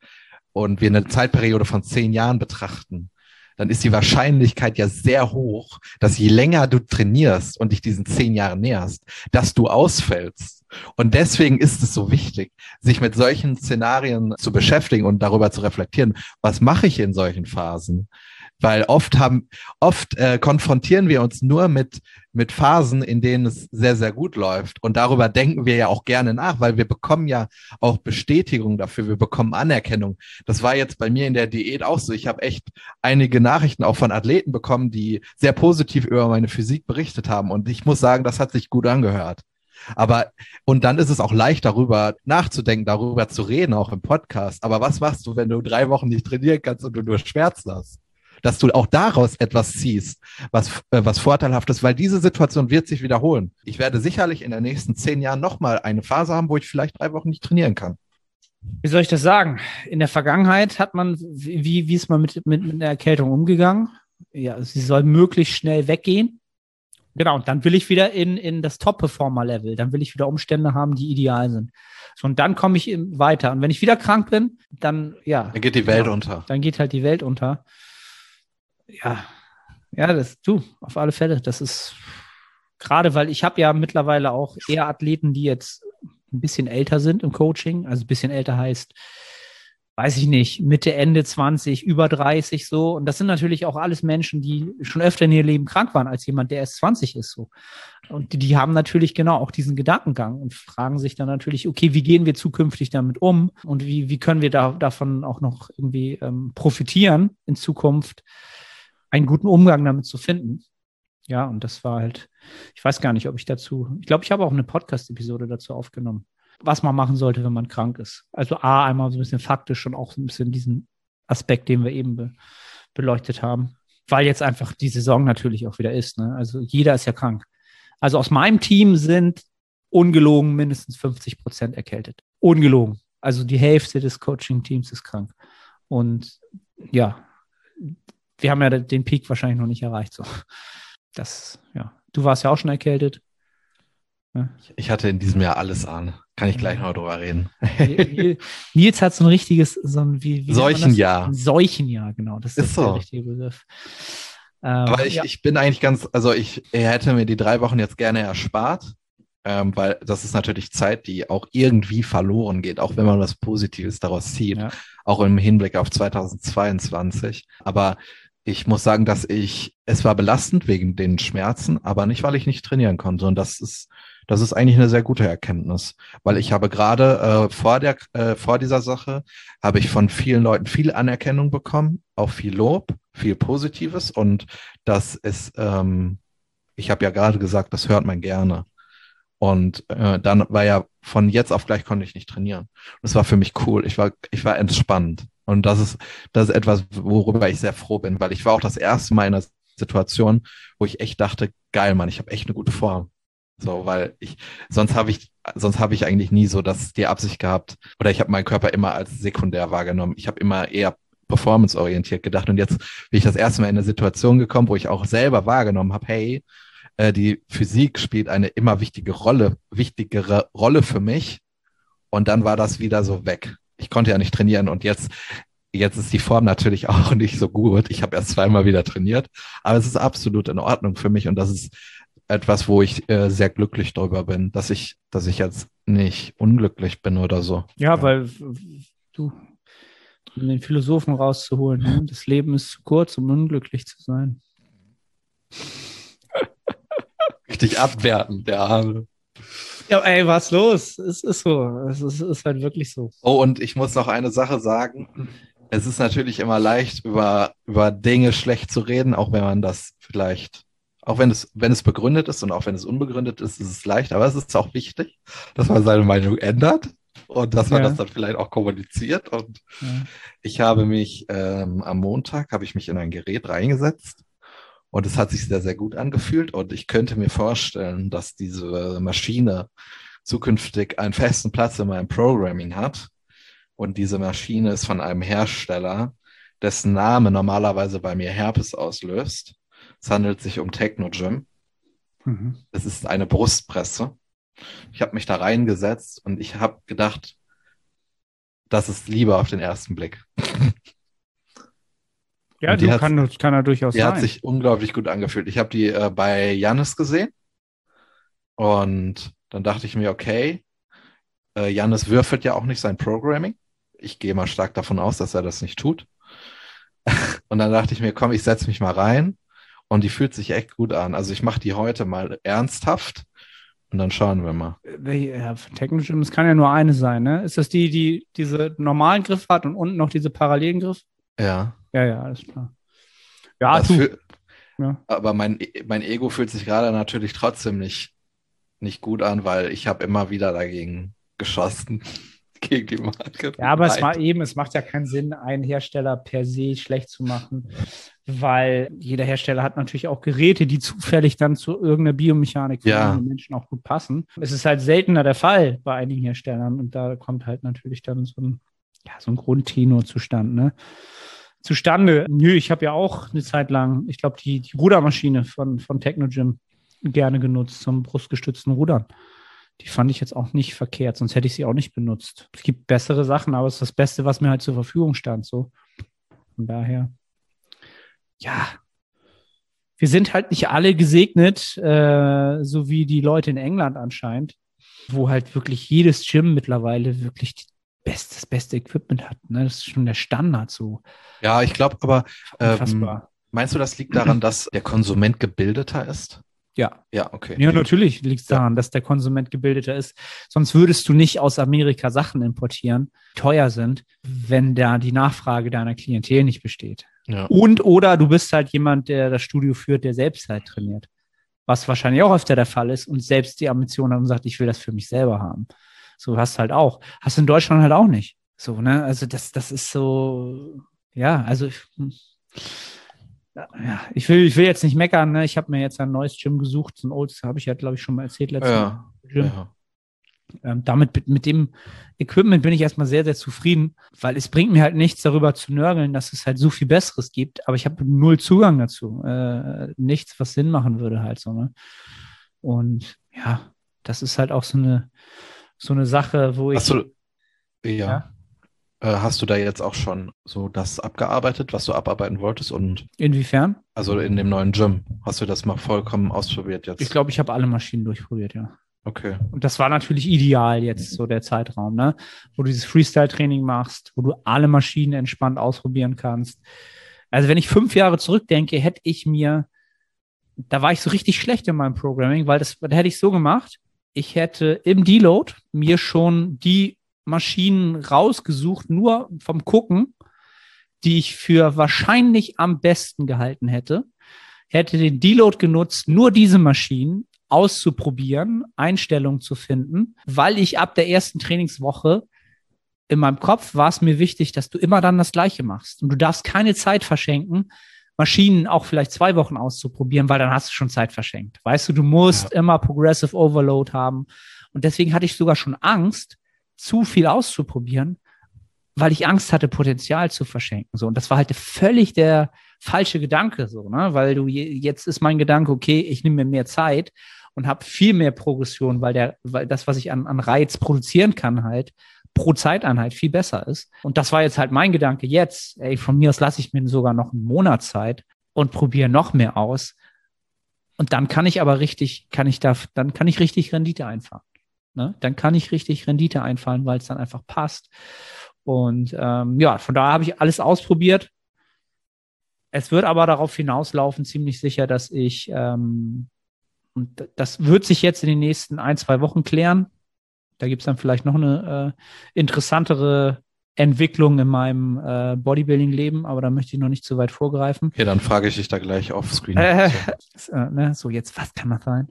und wir eine Zeitperiode von zehn Jahren betrachten, dann ist die Wahrscheinlichkeit ja sehr hoch, dass je länger du trainierst und dich diesen zehn Jahren näherst, dass du ausfällst. Und deswegen ist es so wichtig, sich mit solchen Szenarien zu beschäftigen und darüber zu reflektieren, was mache ich in solchen Phasen? Weil oft haben, oft äh, konfrontieren wir uns nur mit, mit Phasen, in denen es sehr, sehr gut läuft. Und darüber denken wir ja auch gerne nach, weil wir bekommen ja auch Bestätigung dafür, wir bekommen Anerkennung. Das war jetzt bei mir in der Diät auch so. Ich habe echt einige Nachrichten auch von Athleten bekommen, die sehr positiv über meine Physik berichtet haben. Und ich muss sagen, das hat sich gut angehört. Aber, und dann ist es auch leicht, darüber nachzudenken, darüber zu reden, auch im Podcast. Aber was machst du, wenn du drei Wochen nicht trainieren kannst und du nur Schmerzen hast? Dass du auch daraus etwas ziehst, was, äh, was vorteilhaft ist, weil diese Situation wird sich wiederholen. Ich werde sicherlich in den nächsten zehn Jahren nochmal eine Phase haben, wo ich vielleicht drei Wochen nicht trainieren kann. Wie soll ich das sagen? In der Vergangenheit hat man, wie, wie ist man mit, mit, mit der Erkältung umgegangen? Ja, sie soll möglichst schnell weggehen. Genau, und dann will ich wieder in, in das Top-Performer-Level. Dann will ich wieder Umstände haben, die ideal sind. So, und dann komme ich weiter. Und wenn ich wieder krank bin, dann, ja. Dann geht die Welt genau, unter. Dann geht halt die Welt unter ja, ja, das du, auf alle Fälle. Das ist gerade, weil ich habe ja mittlerweile auch eher Athleten, die jetzt ein bisschen älter sind im Coaching. Also ein bisschen älter heißt, weiß ich nicht, Mitte, Ende 20, über 30 so. Und das sind natürlich auch alles Menschen, die schon öfter in ihr Leben krank waren als jemand, der erst 20 ist so. Und die, die haben natürlich genau auch diesen Gedankengang und fragen sich dann natürlich, okay, wie gehen wir zukünftig damit um und wie, wie können wir da, davon auch noch irgendwie ähm, profitieren in Zukunft? Einen guten Umgang damit zu finden. Ja, und das war halt, ich weiß gar nicht, ob ich dazu, ich glaube, ich habe auch eine Podcast-Episode dazu aufgenommen, was man machen sollte, wenn man krank ist. Also A, einmal so ein bisschen faktisch und auch so ein bisschen diesen Aspekt, den wir eben be beleuchtet haben. Weil jetzt einfach die Saison natürlich auch wieder ist. Ne? Also jeder ist ja krank. Also aus meinem Team sind ungelogen mindestens 50 Prozent erkältet. Ungelogen. Also die Hälfte des Coaching-Teams ist krank. Und ja, wir haben ja den Peak wahrscheinlich noch nicht erreicht. So. Das, ja. Du warst ja auch schon erkältet. Ja. Ich hatte in diesem Jahr alles an. Kann ich gleich noch drüber reden. Nils hat so ein richtiges, so ein wie, wie Seuchenjahr. Seuchenjahr, genau. Das ist, ist so. der richtige Begriff. Ähm, Aber ich, ja. ich bin eigentlich ganz, also ich hätte mir die drei Wochen jetzt gerne erspart, ähm, weil das ist natürlich Zeit, die auch irgendwie verloren geht, auch wenn man was Positives daraus zieht, ja. auch im Hinblick auf 2022. Aber ich muss sagen, dass ich, es war belastend wegen den Schmerzen, aber nicht, weil ich nicht trainieren konnte. Und das ist, das ist eigentlich eine sehr gute Erkenntnis, weil ich habe gerade äh, vor der, äh, vor dieser Sache habe ich von vielen Leuten viel Anerkennung bekommen, auch viel Lob, viel Positives und das ist, ähm, ich habe ja gerade gesagt, das hört man gerne. Und äh, dann war ja von jetzt auf gleich konnte ich nicht trainieren. Das war für mich cool. Ich war, ich war entspannt. Und das ist, das ist etwas, worüber ich sehr froh bin, weil ich war auch das erste Mal in einer Situation, wo ich echt dachte, geil, Mann, ich habe echt eine gute Form. So, weil ich, sonst habe ich, sonst habe ich eigentlich nie so das die Absicht gehabt, oder ich habe meinen Körper immer als sekundär wahrgenommen. Ich habe immer eher performanceorientiert gedacht. Und jetzt bin ich das erste Mal in eine Situation gekommen, wo ich auch selber wahrgenommen habe, hey, äh, die Physik spielt eine immer wichtige Rolle, wichtigere Rolle für mich. Und dann war das wieder so weg ich konnte ja nicht trainieren und jetzt Jetzt ist die Form natürlich (laughs) auch nicht so gut. Ich habe erst zweimal wieder trainiert, aber es ist absolut in Ordnung für mich und das ist etwas, wo ich äh, sehr glücklich darüber bin, dass ich, dass ich jetzt nicht unglücklich bin oder so. Ja, ja. weil du, um den Philosophen rauszuholen, ne? das Leben ist zu kurz, um unglücklich zu sein. (laughs) Richtig abwerten, der Arme. Ja, ey, was los? Es ist so. Es ist, ist halt wirklich so. Oh, und ich muss noch eine Sache sagen. Es ist natürlich immer leicht, über, über Dinge schlecht zu reden, auch wenn man das vielleicht, auch wenn es, wenn es begründet ist und auch wenn es unbegründet ist, ist es leicht. Aber es ist auch wichtig, dass man seine Meinung ändert und dass man Ja. das dann vielleicht auch kommuniziert. Und Ja. ich habe mich ähm, am Montag habe ich mich in ein Gerät reingesetzt und es hat sich sehr, sehr gut angefühlt. Und ich könnte mir vorstellen, dass diese Maschine zukünftig einen festen Platz in meinem Programming hat. Und diese Maschine ist von einem Hersteller, dessen Name normalerweise bei mir Herpes auslöst. Es handelt sich um Technogym. Mhm. Es ist eine Brustpresse. Ich habe mich da reingesetzt und ich habe gedacht, das ist Liebe auf den ersten Blick. (laughs) Ja, die du hat- kann, kann er durchaus Die sein. hat sich unglaublich gut angefühlt. Ich habe die äh, bei Jannis gesehen und dann dachte ich mir, okay, äh, Jannis würfelt ja auch nicht sein Programming. Ich gehe mal stark davon aus, dass er das nicht tut. (laughs) und dann dachte ich mir, komm, ich setze mich mal rein und die fühlt sich echt gut an. Also ich mache die heute mal ernsthaft und dann schauen wir mal. Ja, Technogym, es kann ja nur eine sein, ne? Ist das die, die diese normalen Griffe hat und unten noch diese parallelen Griff? Ja. Ja, ja, alles klar. Ja, fühl- Ja. Aber mein, mein Ego fühlt sich gerade natürlich trotzdem nicht, nicht gut an, weil ich habe immer wieder dagegen geschossen. (laughs) gegen die Marke. Ja, aber es Nein. war eben, es macht ja keinen Sinn, einen Hersteller per se schlecht zu machen, weil jeder Hersteller hat natürlich auch Geräte, die zufällig dann zu irgendeiner Biomechanik von Ja. Menschen auch gut passen. Es ist halt seltener der Fall bei einigen Herstellern und da kommt halt natürlich dann so ein, ja, so ein Grundtenor zustande. Ne? Zustande, nö, ich habe ja auch eine Zeit lang, ich glaube, die, die Rudermaschine von, von Technogym gerne genutzt zum brustgestützten Rudern. Die fand ich jetzt auch nicht verkehrt, sonst hätte ich sie auch nicht benutzt. Es gibt bessere Sachen, aber es ist das Beste, was mir halt zur Verfügung stand. So. Von daher, ja, wir sind halt nicht alle gesegnet, äh, so wie die Leute in England anscheinend, wo halt wirklich jedes Gym mittlerweile wirklich die best, das beste Equipment hat. Ne? Das ist schon der Standard so. Ja, ich glaube aber, ähm, meinst du, das liegt daran, dass der Konsument gebildeter ist? ja. Ja, okay. Ja, natürlich liegt es daran, dass der Konsument gebildeter ist. Sonst würdest du nicht aus Amerika Sachen importieren, die teuer sind, wenn da die Nachfrage deiner Klientel nicht besteht. Ja. Und oder du bist halt jemand, der das Studio führt, der selbst halt trainiert. Was wahrscheinlich auch öfter der Fall ist und selbst die Ambition hat und sagt, ich will das für mich selber haben. So hast halt auch. Hast du in Deutschland halt auch nicht. So, ne? Also das, das ist so, ja, also ich, ja, ich will, ich will jetzt nicht meckern, ne? Ich habe mir jetzt ein neues Gym gesucht, so ein Olds, habe ich ja, glaube ich, schon mal erzählt letztes Ja. Gym. ja. Ähm, damit, mit, mit dem Equipment bin ich erstmal sehr, sehr zufrieden, weil es bringt mir halt nichts darüber zu nörgeln, dass es halt so viel Besseres gibt, aber ich habe null Zugang dazu. Äh, nichts, was Sinn machen würde halt so, ne? Und ja, das ist halt auch so eine, so eine Sache, wo ich. Hast du, ja. Ja. Äh, hast du da jetzt auch schon so das abgearbeitet, was du abarbeiten wolltest? Und Inwiefern? also in dem neuen Gym, hast du das mal vollkommen ausprobiert jetzt? Ich glaube, ich habe alle Maschinen durchprobiert, ja. Okay. Und das war natürlich ideal jetzt, so der Zeitraum, ne? Wo du dieses Freestyle-Training machst, wo du alle Maschinen entspannt ausprobieren kannst. Also wenn ich fünf Jahre zurückdenke, hätte ich mir, da war ich so richtig schlecht in meinem Programming, weil das, da hätte ich so gemacht, ich hätte im Deload mir schon die Maschinen rausgesucht, nur vom Gucken, die ich für wahrscheinlich am besten gehalten hätte, hätte den Deload genutzt, nur diese Maschinen auszuprobieren, Einstellungen zu finden, weil ich ab der ersten Trainingswoche in meinem Kopf war es mir wichtig, dass du immer dann das Gleiche machst. Und du darfst keine Zeit verschenken, Maschinen auch vielleicht zwei Wochen auszuprobieren, weil dann hast du schon Zeit verschenkt. Weißt du, du musst immer Progressive Overload haben. Und deswegen hatte ich sogar schon Angst, zu viel auszuprobieren, weil ich Angst hatte, Potenzial zu verschenken. So, und das war halt völlig der falsche Gedanke, so, ne? Weil du je, jetzt ist mein Gedanke, okay, ich nehme mir mehr Zeit und habe viel mehr Progression, weil der, weil das, was ich an, an Reiz produzieren kann, halt pro Zeiteinheit viel besser ist. Und das war jetzt halt mein Gedanke jetzt. Ey, von mir aus lasse ich mir sogar noch einen Monat Zeit und probiere noch mehr aus. Und dann kann ich aber richtig, kann ich da, dann kann ich richtig Rendite einfahren. Ne? Dann kann ich richtig Rendite einfahren, weil es dann einfach passt. Und ähm, ja, von daher habe ich alles ausprobiert. Es wird aber darauf hinauslaufen, ziemlich sicher, dass ich ähm, Und das wird sich jetzt in den nächsten ein, zwei Wochen klären. Da gibt es dann vielleicht noch eine äh, interessantere Entwicklung in meinem äh, Bodybuilding-Leben, aber da möchte ich noch nicht zu weit vorgreifen. Okay, dann frage ich dich da gleich offscreen. Äh, (laughs) äh, ne, so, jetzt, was kann das sein?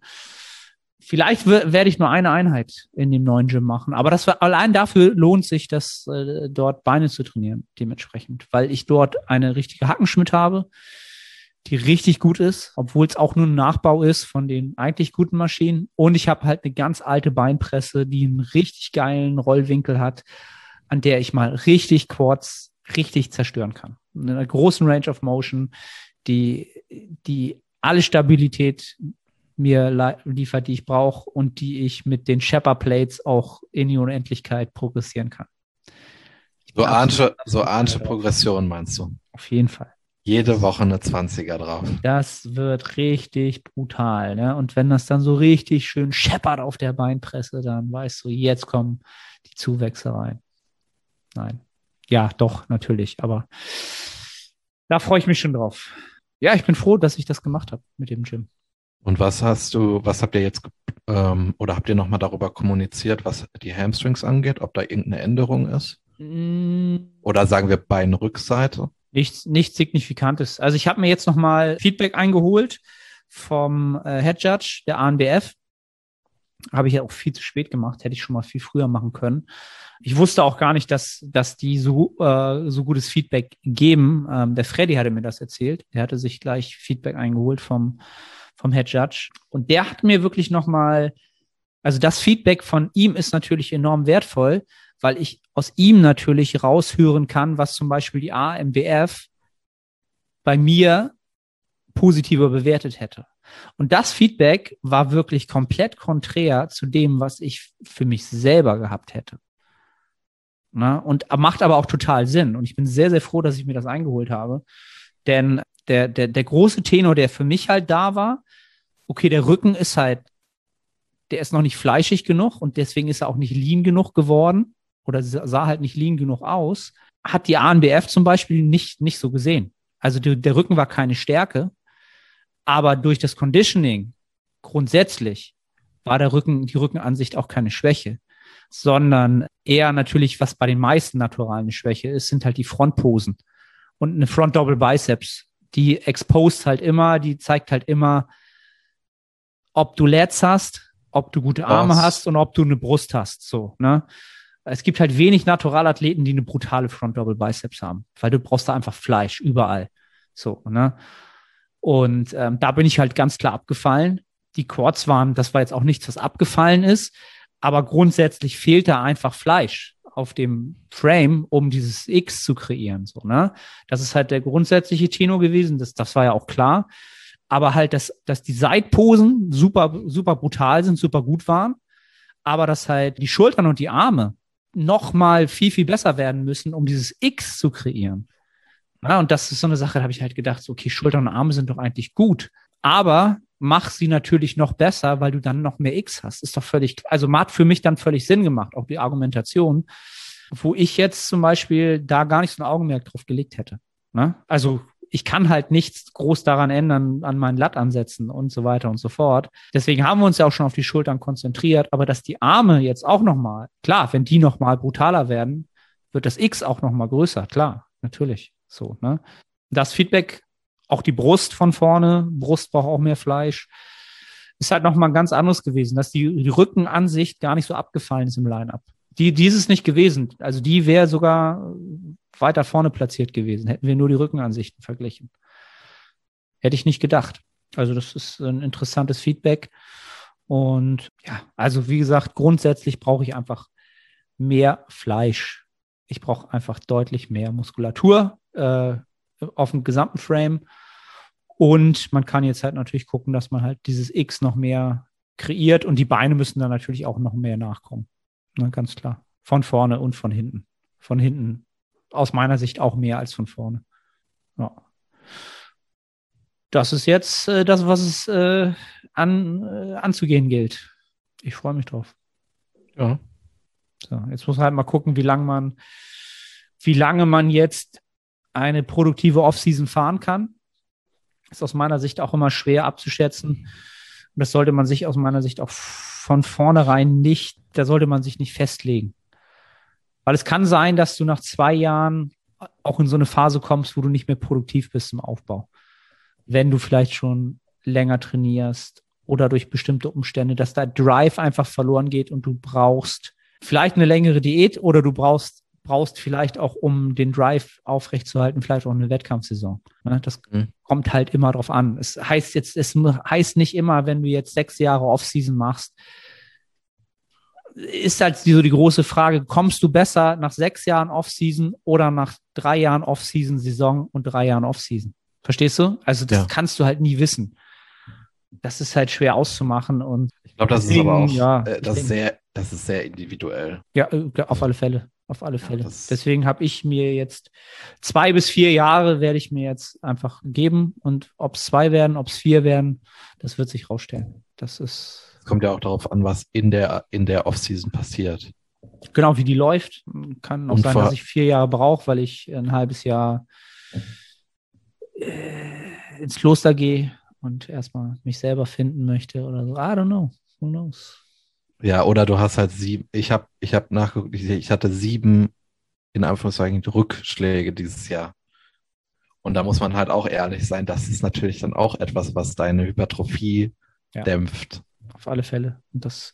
Vielleicht werde ich nur eine Einheit in dem neuen Gym machen, aber das allein dafür lohnt sich, das äh, dort Beine zu trainieren, dementsprechend, weil ich dort eine richtige Hackenschmidt habe, die richtig gut ist, obwohl es auch nur ein Nachbau ist von den eigentlich guten Maschinen. Und ich habe halt eine ganz alte Beinpresse, die einen richtig geilen Rollwinkel hat, an der ich mal richtig Quads richtig zerstören kann. In einer großen Range of Motion, die, die alle Stabilität mir liefert, die ich brauche und die ich mit den Shepard Plates auch in die Unendlichkeit progressieren kann. So ahnsche, so ahnsche Progression meinst du? Auf jeden Fall. Jede Woche eine 20er drauf. Das wird richtig brutal. Ne? Und wenn das dann so richtig schön scheppert auf der Beinpresse, dann weißt du, jetzt kommen die Zuwächse rein. Nein. Ja, doch, natürlich. Aber da freue ich mich schon drauf. Ja, ich bin froh, dass ich das gemacht habe mit dem Gym. Und was hast du, was habt ihr jetzt ähm, oder habt ihr nochmal darüber kommuniziert, was die Hamstrings angeht, ob da irgendeine Änderung ist? Mm. Oder sagen wir Beinrückseite? Nichts, nichts Signifikantes. Also ich habe mir jetzt nochmal Feedback eingeholt vom äh, Head Judge der ANBF. Habe ich ja auch viel zu spät gemacht, hätte ich schon mal viel früher machen können. Ich wusste auch gar nicht, dass, dass die so, äh, so gutes Feedback geben. Ähm, der Freddy hatte mir das erzählt. Der hatte sich gleich Feedback eingeholt vom vom Head Judge. Und der hat mir wirklich nochmal, also das Feedback von ihm ist natürlich enorm wertvoll, weil ich aus ihm natürlich raushören kann, was zum Beispiel die AMBF bei mir positiver bewertet hätte. Und das Feedback war wirklich komplett konträr zu dem, was ich für mich selber gehabt hätte. Na, und macht aber auch total Sinn. Und ich bin sehr, sehr froh, dass ich mir das eingeholt habe. Denn der, der, der große Tenor, der für mich halt da war, okay, der Rücken ist halt, der ist noch nicht fleischig genug und deswegen ist er auch nicht lean genug geworden oder sah halt nicht lean genug aus, hat die ANBF zum Beispiel nicht, nicht so gesehen. Also der, der Rücken war keine Stärke, aber durch das Conditioning grundsätzlich war der Rücken, die Rückenansicht auch keine Schwäche, sondern eher natürlich, was bei den meisten Naturalen eine Schwäche ist, sind halt die Frontposen und eine Front Double Biceps die exposed halt immer, die zeigt halt immer, ob du Lats hast, ob du gute Arme Was? hast und ob du eine Brust hast. So, ne? Es gibt halt wenig Naturalathleten, die eine brutale Front Double Biceps haben, weil du brauchst da einfach Fleisch überall. So, ne? Und ähm, da bin ich halt ganz klar abgefallen. Die Quads waren, das war jetzt auch nichts, was abgefallen ist, aber grundsätzlich fehlt da einfach Fleisch auf dem Frame, um dieses X zu kreieren. So, ne? Das ist halt der grundsätzliche Tenor gewesen, das, das war ja auch klar. Aber halt, dass, dass die Seitposen super, super brutal sind, super gut waren, aber dass halt die Schultern und die Arme noch mal viel, viel besser werden müssen, um dieses X zu kreieren. Ja, und das ist so eine Sache, da habe ich halt gedacht, okay, Schultern und Arme sind doch eigentlich gut. Aber mach sie natürlich noch besser, weil du dann noch mehr X hast. Ist doch völlig, also hat für mich dann völlig Sinn gemacht, auch die Argumentation, wo ich jetzt zum Beispiel da gar nicht so ein Augenmerk drauf gelegt hätte. Ne? Also ich kann halt nichts groß daran ändern, an meinen Lattansätzen und so weiter und so fort. Deswegen haben wir uns ja auch schon auf die Schultern konzentriert, aber dass die Arme jetzt auch nochmal, klar, wenn die nochmal brutaler werden, wird das X auch nochmal größer, klar, natürlich. So, ne? Das Feedback auch die Brust von vorne, Brust braucht auch mehr Fleisch. Ist halt nochmal ganz anderes gewesen, dass die, die Rückenansicht gar nicht so abgefallen ist im Line-Up. Die, dieses nicht gewesen. Also die wäre sogar weiter vorne platziert gewesen, hätten wir nur die Rückenansichten verglichen. Hätte ich nicht gedacht. Also das ist ein interessantes Feedback. Und ja, also wie gesagt, grundsätzlich brauche ich einfach mehr Fleisch. Ich brauche einfach deutlich mehr Muskulatur. Äh, auf dem gesamten Frame. Und man kann jetzt halt natürlich gucken, dass man halt dieses X noch mehr kreiert und die Beine müssen dann natürlich auch noch mehr nachkommen. Na, ganz klar. Von vorne und von hinten. Von hinten aus meiner Sicht auch mehr als von vorne. Ja. Das ist jetzt äh, das, was es äh, an, äh, anzugehen gilt. Ich freue mich drauf. Ja. So, jetzt muss man halt mal gucken, wie lange man, wie lange man jetzt eine produktive Offseason fahren kann. Ist aus meiner Sicht auch immer schwer abzuschätzen. das sollte man sich aus meiner Sicht auch von vornherein nicht, da sollte man sich nicht festlegen. Weil es kann sein, dass du nach zwei Jahren auch in so eine Phase kommst, wo du nicht mehr produktiv bist im Aufbau. Wenn du vielleicht schon länger trainierst oder durch bestimmte Umstände, dass da Drive einfach verloren geht und du brauchst vielleicht eine längere Diät oder du brauchst brauchst vielleicht auch, um den Drive aufrechtzuerhalten, vielleicht auch eine Wettkampfsaison. Ne? Das mhm. kommt halt immer drauf an. Es heißt jetzt, es heißt nicht immer, wenn du jetzt sechs Jahre Offseason machst, ist halt so die große Frage, kommst du besser nach sechs Jahren Offseason oder nach drei Jahren Offseason-Saison und drei Jahren Offseason? Verstehst du? Also das ja. kannst du halt nie wissen. Das ist halt schwer auszumachen und ich glaube, das deswegen, ist aber auch ja, äh, das ist sehr, das ist sehr individuell. Ja, äh, auf alle Fälle, auf alle Fälle. Ja, deswegen habe ich mir jetzt zwei bis vier Jahre werde ich mir jetzt einfach geben und ob es zwei werden, ob es vier werden, das wird sich rausstellen. Das ist. Es kommt ja auch darauf an, was in der in der Offseason passiert. Genau, wie die läuft. Kann auch und sein, dass ich vier Jahre brauche, weil ich ein halbes Jahr äh, ins Kloster gehe und erstmal mich selber finden möchte oder so. I don't know. Who knows? Ja, oder du hast halt sieben, ich habe ich hab nachgeguckt, ich hatte sieben, in Anführungszeichen, Rückschläge dieses Jahr. Und da muss man halt auch ehrlich sein, das ist natürlich dann auch etwas, was deine Hypertrophie ja. dämpft. Auf alle Fälle. Und das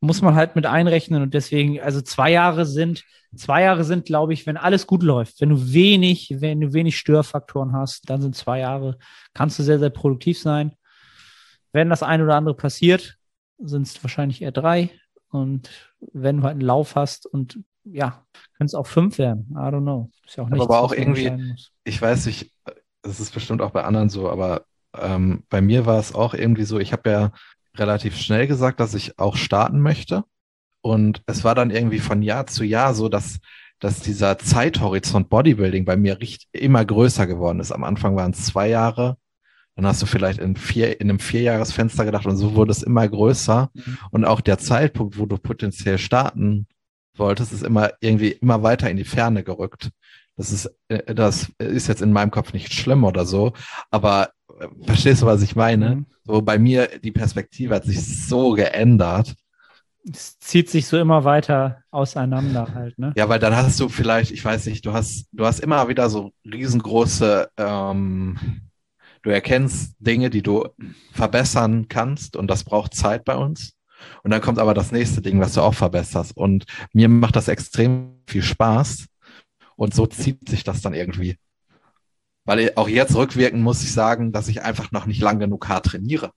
muss man halt mit einrechnen. Und deswegen, also zwei Jahre sind, zwei Jahre sind, glaube ich, wenn alles gut läuft, wenn du wenig, wenn du wenig Störfaktoren hast, dann sind zwei Jahre, kannst du sehr, sehr produktiv sein. Wenn das ein oder andere passiert, sind es wahrscheinlich eher drei. Und wenn du halt einen Lauf hast und ja, können es auch fünf werden. I don't know. Ist ja auch nichts, aber auch irgendwie, ich weiß nicht, es ist bestimmt auch bei anderen so, aber ähm, bei mir war es auch irgendwie so, ich habe ja relativ schnell gesagt, dass ich auch starten möchte. Und es war dann irgendwie von Jahr zu Jahr so, dass, dass dieser Zeithorizont Bodybuilding bei mir richtig, immer größer geworden ist. Am Anfang waren es zwei Jahre, dann hast du vielleicht in, vier, in einem Vierjahresfenster gedacht und so wurde es immer größer. Mhm. Und auch der Zeitpunkt, wo du potenziell starten wolltest, ist immer irgendwie immer weiter in die Ferne gerückt. Das ist, äh, das ist jetzt in meinem Kopf nicht schlimm oder so, aber äh, verstehst du, was ich meine? Mhm. So bei mir, die Perspektive hat sich so geändert. Es zieht sich so immer weiter auseinander halt, ne? Ja, weil dann hast du vielleicht, ich weiß nicht, du hast, du hast immer wieder so riesengroße ähm, Du erkennst Dinge, die du verbessern kannst und das braucht Zeit bei uns. Und dann kommt aber das nächste Ding, was du auch verbesserst. Und mir macht das extrem viel Spaß. Und so zieht sich das dann irgendwie. Weil auch jetzt rückwirkend muss ich sagen, dass ich einfach noch nicht lang genug hart trainiere.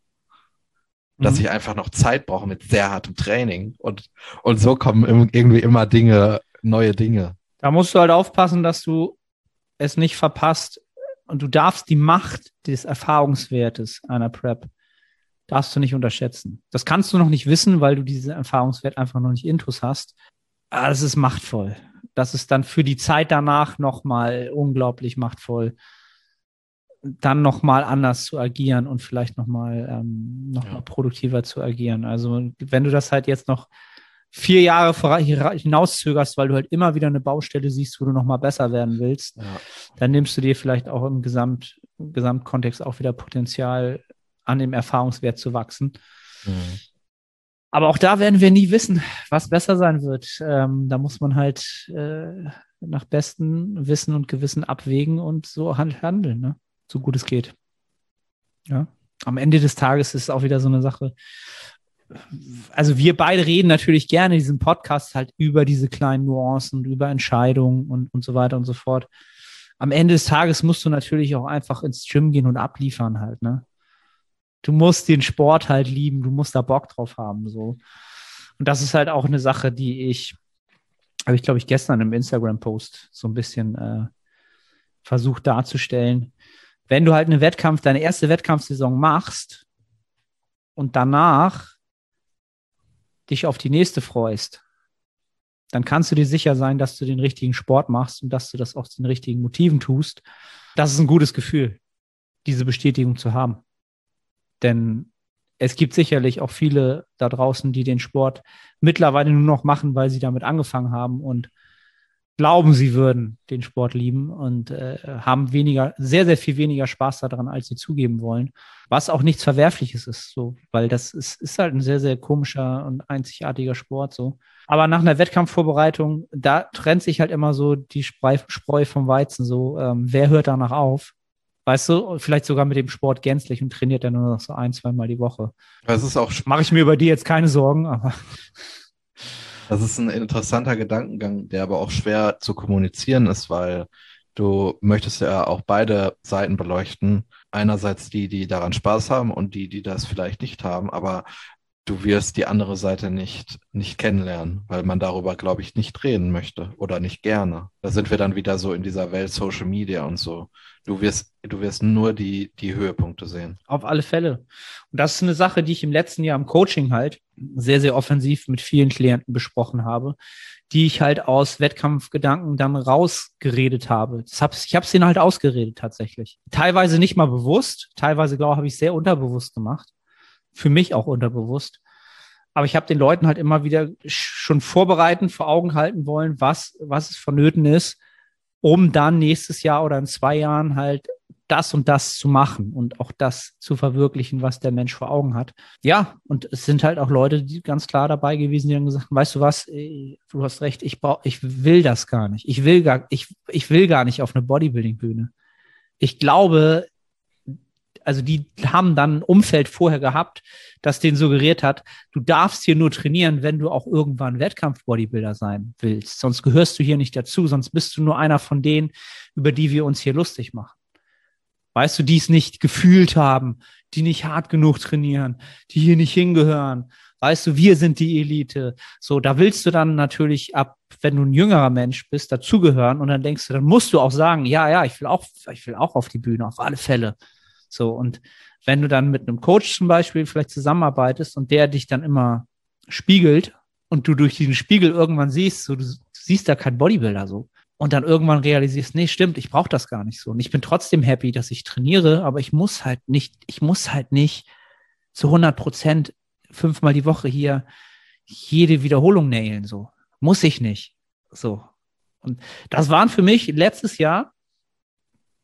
Dass mhm. ich einfach noch Zeit brauche mit sehr hartem Training. Und, und so kommen irgendwie immer Dinge, neue Dinge. Da musst du halt aufpassen, dass du es nicht verpasst, und du darfst die Macht des Erfahrungswertes einer Prep darfst du nicht unterschätzen. Das kannst du noch nicht wissen, weil du diesen Erfahrungswert einfach noch nicht intus hast. Aber das ist machtvoll. Das ist dann für die Zeit danach nochmal unglaublich machtvoll, dann nochmal anders zu agieren und vielleicht nochmal ähm, noch ja. produktiver zu agieren. Also wenn du das halt jetzt noch vier Jahre hinauszögerst, weil du halt immer wieder eine Baustelle siehst, wo du noch mal besser werden willst, ja. dann nimmst du dir vielleicht auch im Gesamt, Gesamtkontext auch wieder Potenzial an dem Erfahrungswert zu wachsen. Mhm. Aber auch da werden wir nie wissen, was besser sein wird. Ähm, da muss man halt äh, nach bestem Wissen und Gewissen abwägen und so handeln, ne? so gut es geht. Ja. Am Ende des Tages ist es auch wieder so eine Sache also wir beide reden natürlich gerne in diesem Podcast halt über diese kleinen Nuancen, über Entscheidungen und, und so weiter und so fort. Am Ende des Tages musst du natürlich auch einfach ins Gym gehen und abliefern halt, ne? Du musst den Sport halt lieben, du musst da Bock drauf haben, so. Und das ist halt auch eine Sache, die ich, habe ich glaube ich gestern im Instagram-Post so ein bisschen äh, versucht darzustellen. Wenn du halt eine Wettkampf, deine erste Wettkampfsaison machst und danach dich auf die nächste freust, dann kannst du dir sicher sein, dass du den richtigen Sport machst und dass du das aus den richtigen Motiven tust. Das ist ein gutes Gefühl, diese Bestätigung zu haben. Denn es gibt sicherlich auch viele da draußen, die den Sport mittlerweile nur noch machen, weil sie damit angefangen haben und glauben, sie würden den Sport lieben und äh, haben weniger, sehr, sehr viel weniger Spaß daran, als sie zugeben wollen. Was auch nichts Verwerfliches ist, so, weil das ist, ist halt ein sehr, sehr komischer und einzigartiger Sport, so. Aber nach einer Wettkampfvorbereitung, da trennt sich halt immer so die Spreu, Spreu vom Weizen, so, ähm, wer hört danach auf? Weißt du, vielleicht sogar mit dem Sport gänzlich und trainiert dann nur noch so ein, zweimal die Woche. Das ist auch. Mache ich mir über die jetzt keine Sorgen, aber. Das ist ein interessanter Gedankengang, der aber auch schwer zu kommunizieren ist, weil du möchtest ja auch beide Seiten beleuchten. Einerseits die, die daran Spaß haben und die, die das vielleicht nicht haben, aber du wirst die andere Seite nicht, nicht kennenlernen, weil man darüber, glaube ich, nicht reden möchte oder nicht gerne. Da sind wir dann wieder so in dieser Welt Social Media und so. Du wirst, du wirst nur die, die Höhepunkte sehen. Auf alle Fälle. Und das ist eine Sache, die ich im letzten Jahr im Coaching halt sehr, sehr offensiv mit vielen Klienten besprochen habe, die ich halt aus Wettkampfgedanken dann rausgeredet habe. Das hab, ich habe es denen halt ausgeredet tatsächlich. Teilweise nicht mal bewusst, teilweise glaube ich, habe ich sehr unterbewusst gemacht. Für mich auch unterbewusst. Aber ich habe den Leuten halt immer wieder schon vorbereitend vor Augen halten wollen, was, was es vonnöten ist, um dann nächstes Jahr oder in zwei Jahren halt das und das zu machen und auch das zu verwirklichen, was der Mensch vor Augen hat. Ja, und es sind halt auch Leute, die ganz klar dabei gewesen, die haben gesagt, weißt du was, äh, du hast recht, ich brauch, ich will das gar nicht. Ich will gar, ich, ich will gar nicht auf eine Bodybuilding-Bühne. Ich glaube, also die haben dann ein Umfeld vorher gehabt, das denen suggeriert hat, du darfst hier nur trainieren, wenn du auch irgendwann Wettkampf-Bodybuilder sein willst. Sonst gehörst du hier nicht dazu, sonst bist du nur einer von denen, über die wir uns hier lustig machen. Weißt du, die es nicht gefühlt haben, die nicht hart genug trainieren, die hier nicht hingehören. Weißt du, wir sind die Elite. So, da willst du dann natürlich ab, wenn du ein jüngerer Mensch bist, dazugehören und dann denkst du, dann musst du auch sagen, ja, ja, ich will auch, ich will auch auf die Bühne, auf alle Fälle. So, und wenn du dann mit einem Coach zum Beispiel vielleicht zusammenarbeitest und der dich dann immer spiegelt und du durch diesen Spiegel irgendwann siehst, so, du, siehst da kein Bodybuilder so. Und dann irgendwann realisierst, nee, stimmt, ich brauche das gar nicht so. Und ich bin trotzdem happy, dass ich trainiere, aber ich muss halt nicht, ich muss halt nicht zu 100 Prozent fünfmal die Woche hier jede Wiederholung nailen, so. Muss ich nicht. So. Und das waren für mich letztes Jahr,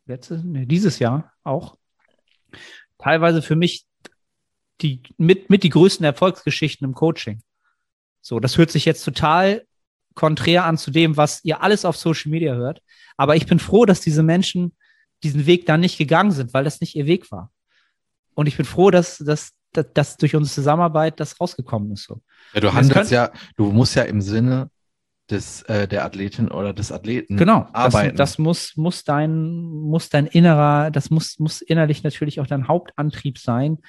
letztes, nee, dieses Jahr auch, teilweise für mich die mit, mit die größten Erfolgsgeschichten im Coaching. So, das hört sich jetzt total konträr an zu dem, was ihr alles auf Social Media hört. Aber ich bin froh, dass diese Menschen diesen Weg dann nicht gegangen sind, weil das nicht ihr Weg war. Und ich bin froh, dass, dass, dass, dass durch unsere Zusammenarbeit das rausgekommen ist. So. Ja, du handelst ja, du musst ja im Sinne des, äh, der Athletin oder des Athleten genau, arbeiten. Das, das muss, muss dein, muss dein innerer, das muss, muss innerlich natürlich auch dein Hauptantrieb sein.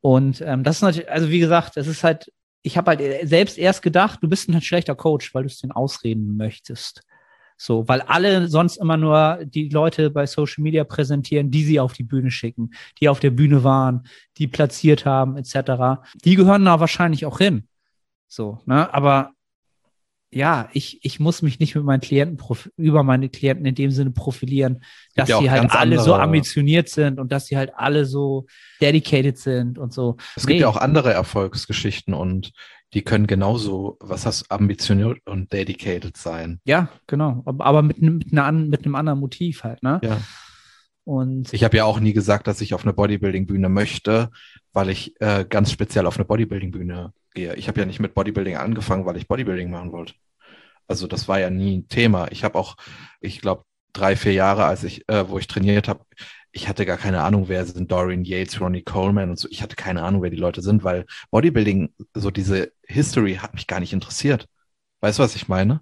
Und ähm, das ist natürlich, also wie gesagt, es ist halt, ich habe halt selbst erst gedacht, du bist ein schlechter Coach, weil du es den ausreden möchtest. So, weil alle sonst immer nur die Leute bei Social Media präsentieren, die sie auf die Bühne schicken, die auf der Bühne waren, die platziert haben, etc. Die gehören da wahrscheinlich auch hin. So, ne? Aber ja, ich, ich muss mich nicht mit meinen Klienten über meine Klienten in dem Sinne profilieren, dass ja sie halt alle andere. so ambitioniert sind und dass sie halt alle so dedicated sind und so. Es nee. gibt ja auch andere Erfolgsgeschichten und die können genauso, was heißt ambitioniert und dedicated sein. Ja, genau. Aber mit, mit, einer, mit einem anderen Motiv halt, ne? Ja. Und ich habe ja auch nie gesagt, dass ich auf eine Bodybuilding-Bühne möchte, weil ich äh, ganz speziell auf eine Bodybuilding-Bühne gehe. Ich habe ja nicht mit Bodybuilding angefangen, weil ich Bodybuilding machen wollte. Also das war ja nie ein Thema. Ich habe auch, ich glaube, drei, vier Jahre, als ich, äh, wo ich trainiert habe, ich hatte gar keine Ahnung, wer sind Dorian Yates, Ronnie Coleman und so. Ich hatte keine Ahnung, wer die Leute sind, weil Bodybuilding, so diese History hat mich gar nicht interessiert. Weißt du, was ich meine?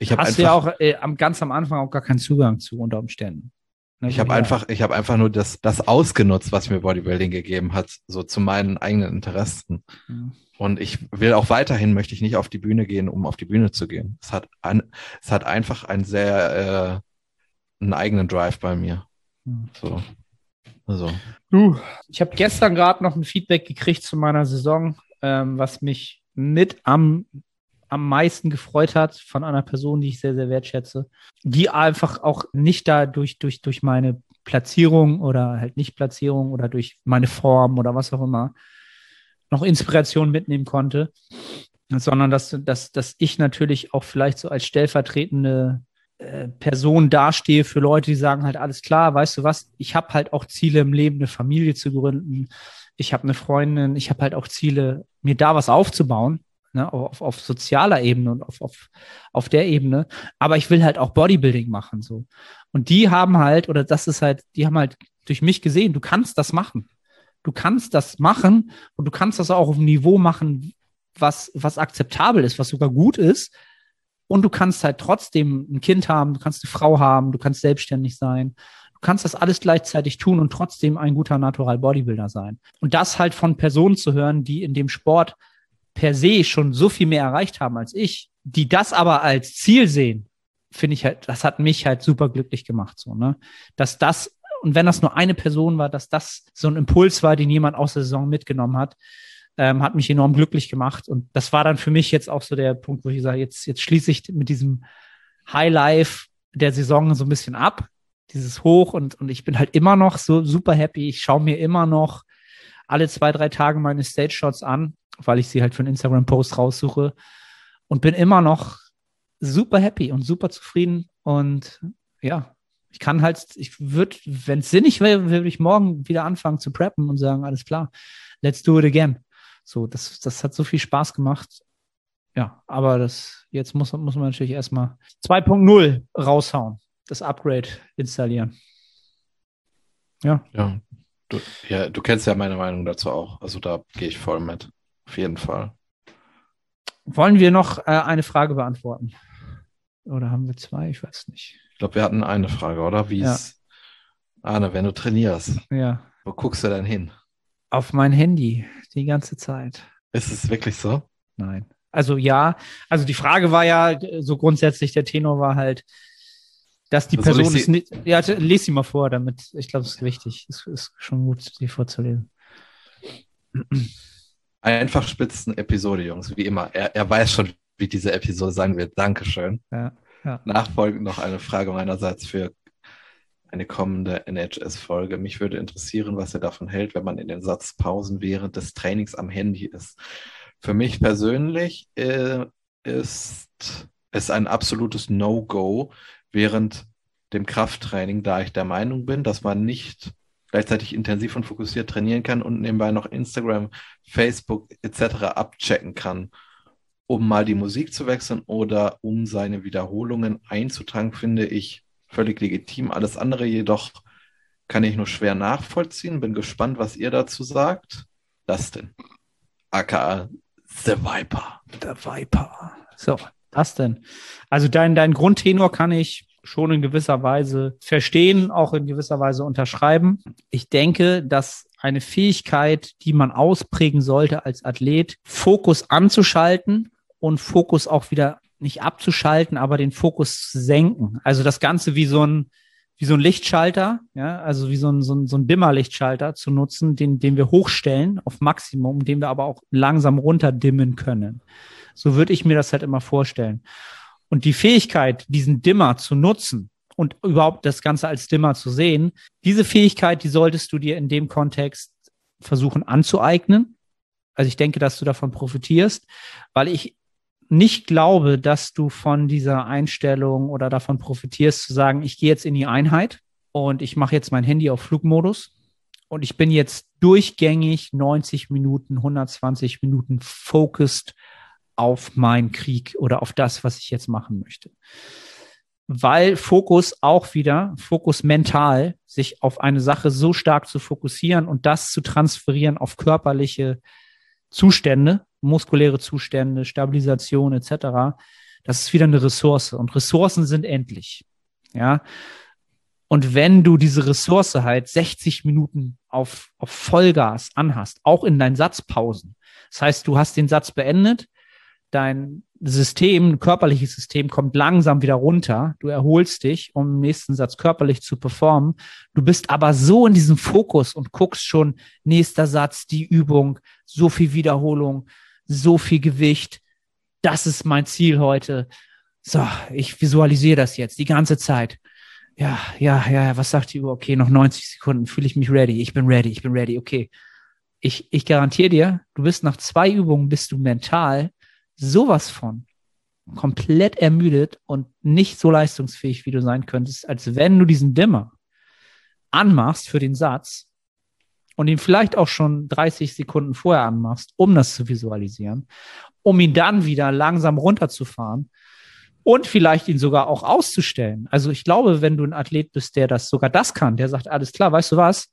Ich habe einfach, ja auch äh, ganz am Anfang auch gar keinen Zugang zu unter Umständen. Ne, ich habe einfach, ich habe einfach nur das, das ausgenutzt, was mir Bodybuilding gegeben hat, so zu meinen eigenen Interessen. Ja. Und ich will auch weiterhin, möchte ich nicht auf die Bühne gehen, um auf die Bühne zu gehen. Es hat, ein, es hat einfach einen sehr, äh, einen eigenen Drive bei mir. Hm. So. Also. Du, ich habe gestern gerade noch ein Feedback gekriegt zu meiner Saison, ähm, was mich mit am, am meisten gefreut hat von einer Person, die ich sehr, sehr wertschätze, die einfach auch nicht da durch, durch, durch meine Platzierung oder halt nicht Platzierung oder durch meine Form oder was auch immer noch Inspiration mitnehmen konnte. sondern dass, dass, dass ich natürlich auch vielleicht so als stellvertretende äh, Person dastehe für Leute, die sagen halt, alles klar, weißt du was, ich habe halt auch Ziele im Leben, eine Familie zu gründen, ich habe eine Freundin, ich habe halt auch Ziele, mir da was aufzubauen, ne, auf, auf sozialer Ebene und auf, auf, auf der Ebene, aber ich will halt auch Bodybuilding machen, so. Und die haben halt, oder das ist halt, die haben halt durch mich gesehen, du kannst das machen. Du kannst das machen und du kannst das auch auf einem Niveau machen, was, was akzeptabel ist, was sogar gut ist. Und du kannst halt trotzdem ein Kind haben, du kannst eine Frau haben, du kannst selbstständig sein. Du kannst das alles gleichzeitig tun und trotzdem ein guter Natural Bodybuilder sein. Und das halt von Personen zu hören, die in dem Sport per se schon so viel mehr erreicht haben als ich, die das aber als Ziel sehen, finde ich halt, das hat mich halt super glücklich gemacht, so, ne? Dass das, und wenn das nur eine Person war, dass das so ein Impuls war, den jemand aus der Saison mitgenommen hat, ähm, hat mich enorm glücklich gemacht. Und das war dann für mich jetzt auch so der Punkt, wo ich sage, jetzt, jetzt schließe ich mit diesem High Life der Saison so ein bisschen ab, dieses Hoch und, und ich bin halt immer noch so super happy. Ich schaue mir immer noch alle zwei, drei Tage meine Stage Shots an, weil ich sie halt für einen Instagram-Post raussuche und bin immer noch super happy und super zufrieden. Und ja, ich kann halt, ich würde, wenn es sinnig wäre, würde ich morgen wieder anfangen zu preppen und sagen, alles klar, let's do it again. So, das, das hat so viel Spaß gemacht. Ja, aber das, jetzt muss, muss man natürlich erstmal 2.0 raushauen, das Upgrade installieren. Ja. Ja du, ja, du kennst ja meine Meinung dazu auch. Also da gehe ich voll mit. Auf jeden Fall. Wollen wir noch äh, eine Frage beantworten? Oder haben wir zwei? Ich weiß nicht. Ich glaube, wir hatten eine Frage, oder? Wie es, ja. Arne, wenn du trainierst, ja. wo guckst du denn hin? Auf mein Handy die ganze Zeit. Ist es wirklich so? Nein. Also ja, also die Frage war ja, so grundsätzlich, der Tenor war halt, dass die also Person ist nicht. Ja, lese sie mal vor, damit, ich glaube, es ist wichtig. Es ist schon gut, sie vorzulesen. Einfach spitzen Episode, Jungs, wie immer. Er, er weiß schon, wie diese Episode sein wird. Dankeschön. Ja, ja. Nachfolgend noch eine Frage meinerseits für eine kommende NHS-Folge. Mich würde interessieren, was er davon hält, wenn man in den Satzpausen während des Trainings am Handy ist. Für mich persönlich äh, ist es ein absolutes No-Go während dem Krafttraining, da ich der Meinung bin, dass man nicht gleichzeitig intensiv und fokussiert trainieren kann und nebenbei noch Instagram, Facebook etc. abchecken kann. Um mal die Musik zu wechseln oder um seine Wiederholungen einzutragen, finde ich völlig legitim. Alles andere jedoch kann ich nur schwer nachvollziehen. Bin gespannt, was ihr dazu sagt. Dustin, aka The Viper. The Viper. So, Dustin. Also dein, dein Grundtenor kann ich schon in gewisser Weise verstehen, auch in gewisser Weise unterschreiben. Ich denke, dass eine Fähigkeit, die man ausprägen sollte als Athlet, Fokus anzuschalten und Fokus auch wieder nicht abzuschalten, aber den Fokus zu senken. Also das Ganze wie so ein, wie so ein Lichtschalter, ja, also wie so ein, so ein, so ein Dimmer-Lichtschalter zu nutzen, den, den wir hochstellen auf Maximum, den wir aber auch langsam runterdimmen können. So würde ich mir das halt immer vorstellen. Und die Fähigkeit, diesen Dimmer zu nutzen und überhaupt das Ganze als Dimmer zu sehen, diese Fähigkeit, die solltest du dir in dem Kontext versuchen anzueignen. Also ich denke, dass du davon profitierst, weil ich nicht glaube, dass du von dieser Einstellung oder davon profitierst, zu sagen, ich gehe jetzt in die Einheit und ich mache jetzt mein Handy auf Flugmodus und ich bin jetzt durchgängig 90 Minuten, 120 Minuten focused auf meinen Krieg oder auf das, was ich jetzt machen möchte. Weil Fokus auch wieder, Fokus mental, sich auf eine Sache so stark zu fokussieren und das zu transferieren auf körperliche Zustände, muskuläre Zustände, Stabilisation etc. Das ist wieder eine Ressource und Ressourcen sind endlich. Ja. Und wenn du diese Ressource halt 60 Minuten auf, auf Vollgas anhast, auch in deinen Satzpausen, das heißt, du hast den Satz beendet, dein System, körperliches System kommt langsam wieder runter. Du erholst dich, um im nächsten Satz körperlich zu performen. Du bist aber so in diesem Fokus und guckst schon nächster Satz, die Übung, so viel Wiederholung, so viel Gewicht. Das ist mein Ziel heute. So, ich visualisiere das jetzt die ganze Zeit. Ja, ja, ja, was sagt die Uhr? Okay, noch 90 Sekunden, fühle ich mich ready. Ich bin ready, ich bin ready. Okay. Ich, ich garantiere dir, du bist nach zwei Übungen bist du mental sowas von komplett ermüdet und nicht so leistungsfähig, wie du sein könntest, als wenn du diesen Dimmer anmachst für den Satz und ihn vielleicht auch schon 30 Sekunden vorher anmachst, um das zu visualisieren, um ihn dann wieder langsam runterzufahren und vielleicht ihn sogar auch auszustellen. Also ich glaube, wenn du ein Athlet bist, der das sogar das kann, der sagt, alles klar, weißt du was?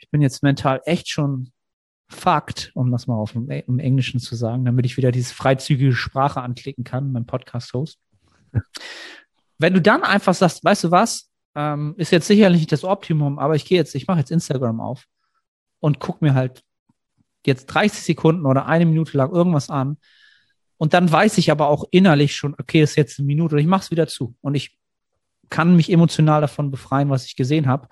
Ich bin jetzt mental echt schon Fakt, um das mal auf dem, Englischen zu sagen, damit ich wieder diese freizügige Sprache anklicken kann, mein Podcast-Host. Wenn du dann einfach sagst, weißt du was, ähm, ist jetzt sicherlich nicht das Optimum, aber ich gehe jetzt, ich mache jetzt Instagram auf und guck mir halt jetzt 30 Sekunden oder eine Minute lang irgendwas an. Und dann weiß ich aber auch innerlich schon, okay, ist jetzt eine Minute und ich mache es wieder zu. Und ich kann mich emotional davon befreien, was ich gesehen habe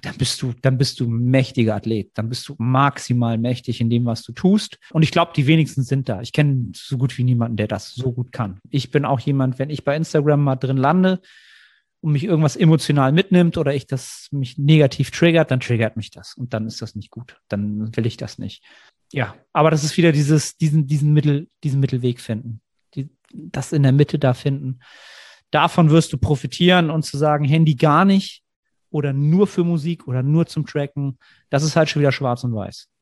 dann bist du, dann bist du mächtiger Athlet. Dann bist du maximal mächtig in dem, was du tust. Und ich glaube, die wenigsten sind da. Ich kenne so gut wie niemanden, der das so gut kann. Ich bin auch jemand, wenn ich bei Instagram mal drin lande und mich irgendwas emotional mitnimmt oder ich das mich negativ triggert, dann triggert mich das. Und dann ist das nicht gut. Dann will ich das nicht. Ja, aber das ist wieder dieses, diesen, diesen Mittel, diesen Mittelweg finden. Die, das in der Mitte da finden. Davon wirst du profitieren und zu sagen, Handy gar nicht, oder nur für Musik oder nur zum Tracken. Das ist halt schon wieder schwarz und weiß.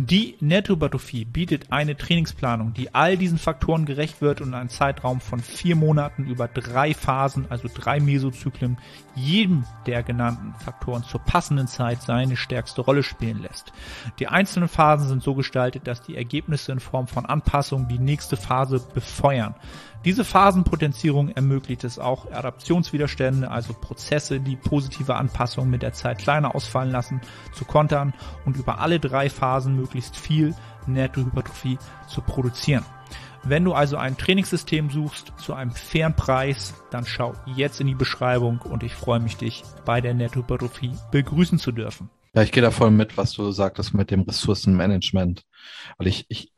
Die Nettohypertrophie bietet eine Trainingsplanung, die all diesen Faktoren gerecht wird und einen Zeitraum von vier Monaten über drei Phasen, also drei Mesozyklen, jedem der genannten Faktoren zur passenden Zeit seine stärkste Rolle spielen lässt. Die einzelnen Phasen sind so gestaltet, dass die Ergebnisse in Form von Anpassungen die nächste Phase befeuern. Diese Phasenpotenzierung ermöglicht es auch, Adaptionswiderstände, also Prozesse, die positive Anpassungen mit der Zeit kleiner ausfallen lassen, zu kontern und über alle drei Phasen möglichst viel Nettohypertrophie zu produzieren. Wenn du also ein Trainingssystem suchst zu einem fairen Preis, dann schau jetzt in die Beschreibung und ich freue mich, dich bei der Nettohypertrophie begrüßen zu dürfen. Ja, ich gehe da voll mit, was du sagtest mit dem Ressourcenmanagement. Weil ich, ich,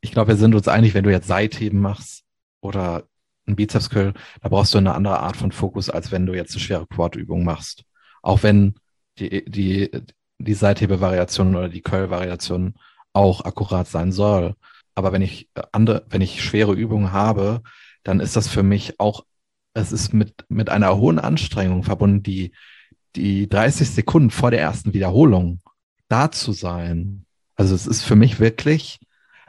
ich glaube, wir sind uns einig, wenn du jetzt Seitheben machst, oder ein Bizeps Curl, da brauchst du eine andere Art von Fokus, als wenn du jetzt eine schwere Quad-Übung machst. Auch wenn die, die, die Seithebe-Variation oder die Curl-Variation auch akkurat sein soll. Aber wenn ich andere, wenn ich schwere Übungen habe, dann ist das für mich auch, es ist mit, mit einer hohen Anstrengung verbunden, die, die 30 Sekunden vor der ersten Wiederholung da zu sein. Also es ist für mich wirklich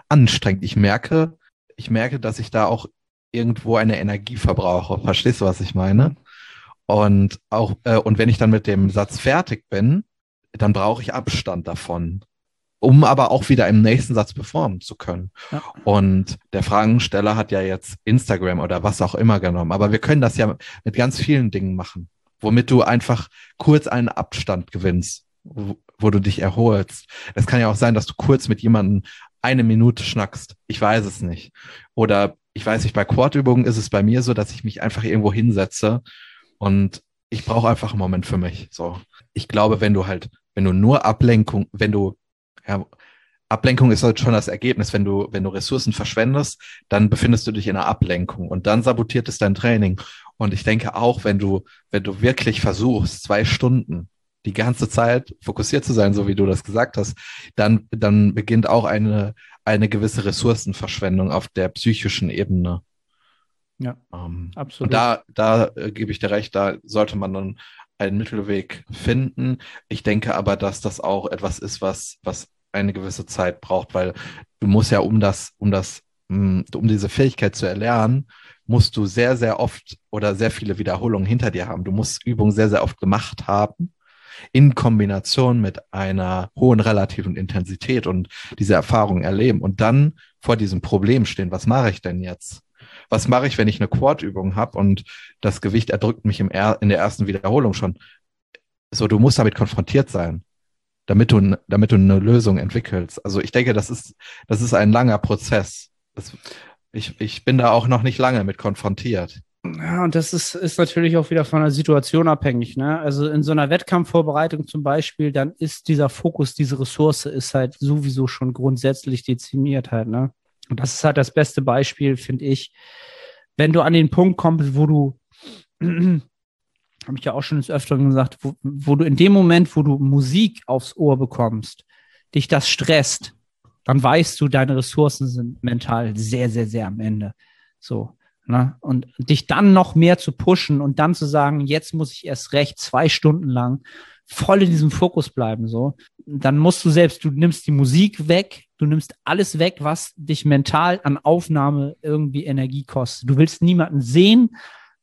anstrengend. Ich merke, ich merke, dass ich da auch irgendwo eine Energie verbrauche. Verstehst du, was ich meine? Und auch, äh, und wenn ich dann mit dem Satz fertig bin, dann brauche ich Abstand davon, um aber auch wieder im nächsten Satz performen zu können. Ja. Und der Fragensteller hat ja jetzt Instagram oder was auch immer genommen. Aber wir können das ja mit ganz vielen Dingen machen, womit du einfach kurz einen Abstand gewinnst, wo, wo du dich erholst. Es kann ja auch sein, dass du kurz mit jemandem eine Minute schnackst. Ich weiß es nicht. Oder ich weiß nicht, bei Quad-Übungen ist es bei mir so, dass ich mich einfach irgendwo hinsetze und ich brauche einfach einen Moment für mich. So. Ich glaube, wenn du halt, wenn du nur Ablenkung, wenn du, ja, Ablenkung ist halt schon das Ergebnis. Wenn du, wenn du Ressourcen verschwendest, dann befindest du dich in einer Ablenkung und dann sabotiert es dein Training. Und ich denke auch, wenn du, wenn du wirklich versuchst, zwei Stunden die ganze Zeit fokussiert zu sein, so wie du das gesagt hast, dann, dann beginnt auch eine, eine gewisse Ressourcenverschwendung auf der psychischen Ebene. Ja, ähm, absolut. Und da, da äh, gebe ich dir recht, da sollte man dann einen Mittelweg finden. Ich denke aber, dass das auch etwas ist, was, was eine gewisse Zeit braucht, weil du musst ja, um das, um das, mm, um diese Fähigkeit zu erlernen, musst du sehr, sehr oft oder sehr viele Wiederholungen hinter dir haben. Du musst Übungen sehr, sehr oft gemacht haben in Kombination mit einer hohen relativen Intensität und diese Erfahrung erleben und dann vor diesem Problem stehen, was mache ich denn jetzt? Was mache ich, wenn ich eine Quad-Übung habe und das Gewicht erdrückt mich im er in der ersten Wiederholung schon? So, du musst damit konfrontiert sein, damit du, damit du eine Lösung entwickelst. Also ich denke, das ist, das ist ein langer Prozess. Das, ich, ich bin da auch noch nicht lange mit konfrontiert. Ja, und das ist, ist natürlich auch wieder von der Situation abhängig. Ne? Also in so einer Wettkampfvorbereitung zum Beispiel, dann ist dieser Fokus, diese Ressource ist halt sowieso schon grundsätzlich dezimiert halt. Ne? Und das ist halt das beste Beispiel, finde ich, wenn du an den Punkt kommst, wo du, (clears throat) habe ich ja auch schon des Öfteren gesagt, wo, wo du in dem Moment, wo du Musik aufs Ohr bekommst, dich das stresst, dann weißt du, deine Ressourcen sind mental sehr, sehr, sehr am Ende. So. Ne? Und dich dann noch mehr zu pushen und dann zu sagen, jetzt muss ich erst recht zwei Stunden lang voll in diesem Fokus bleiben, so. Dann musst du selbst, du nimmst die Musik weg, du nimmst alles weg, was dich mental an Aufnahme irgendwie Energie kostet. Du willst niemanden sehen,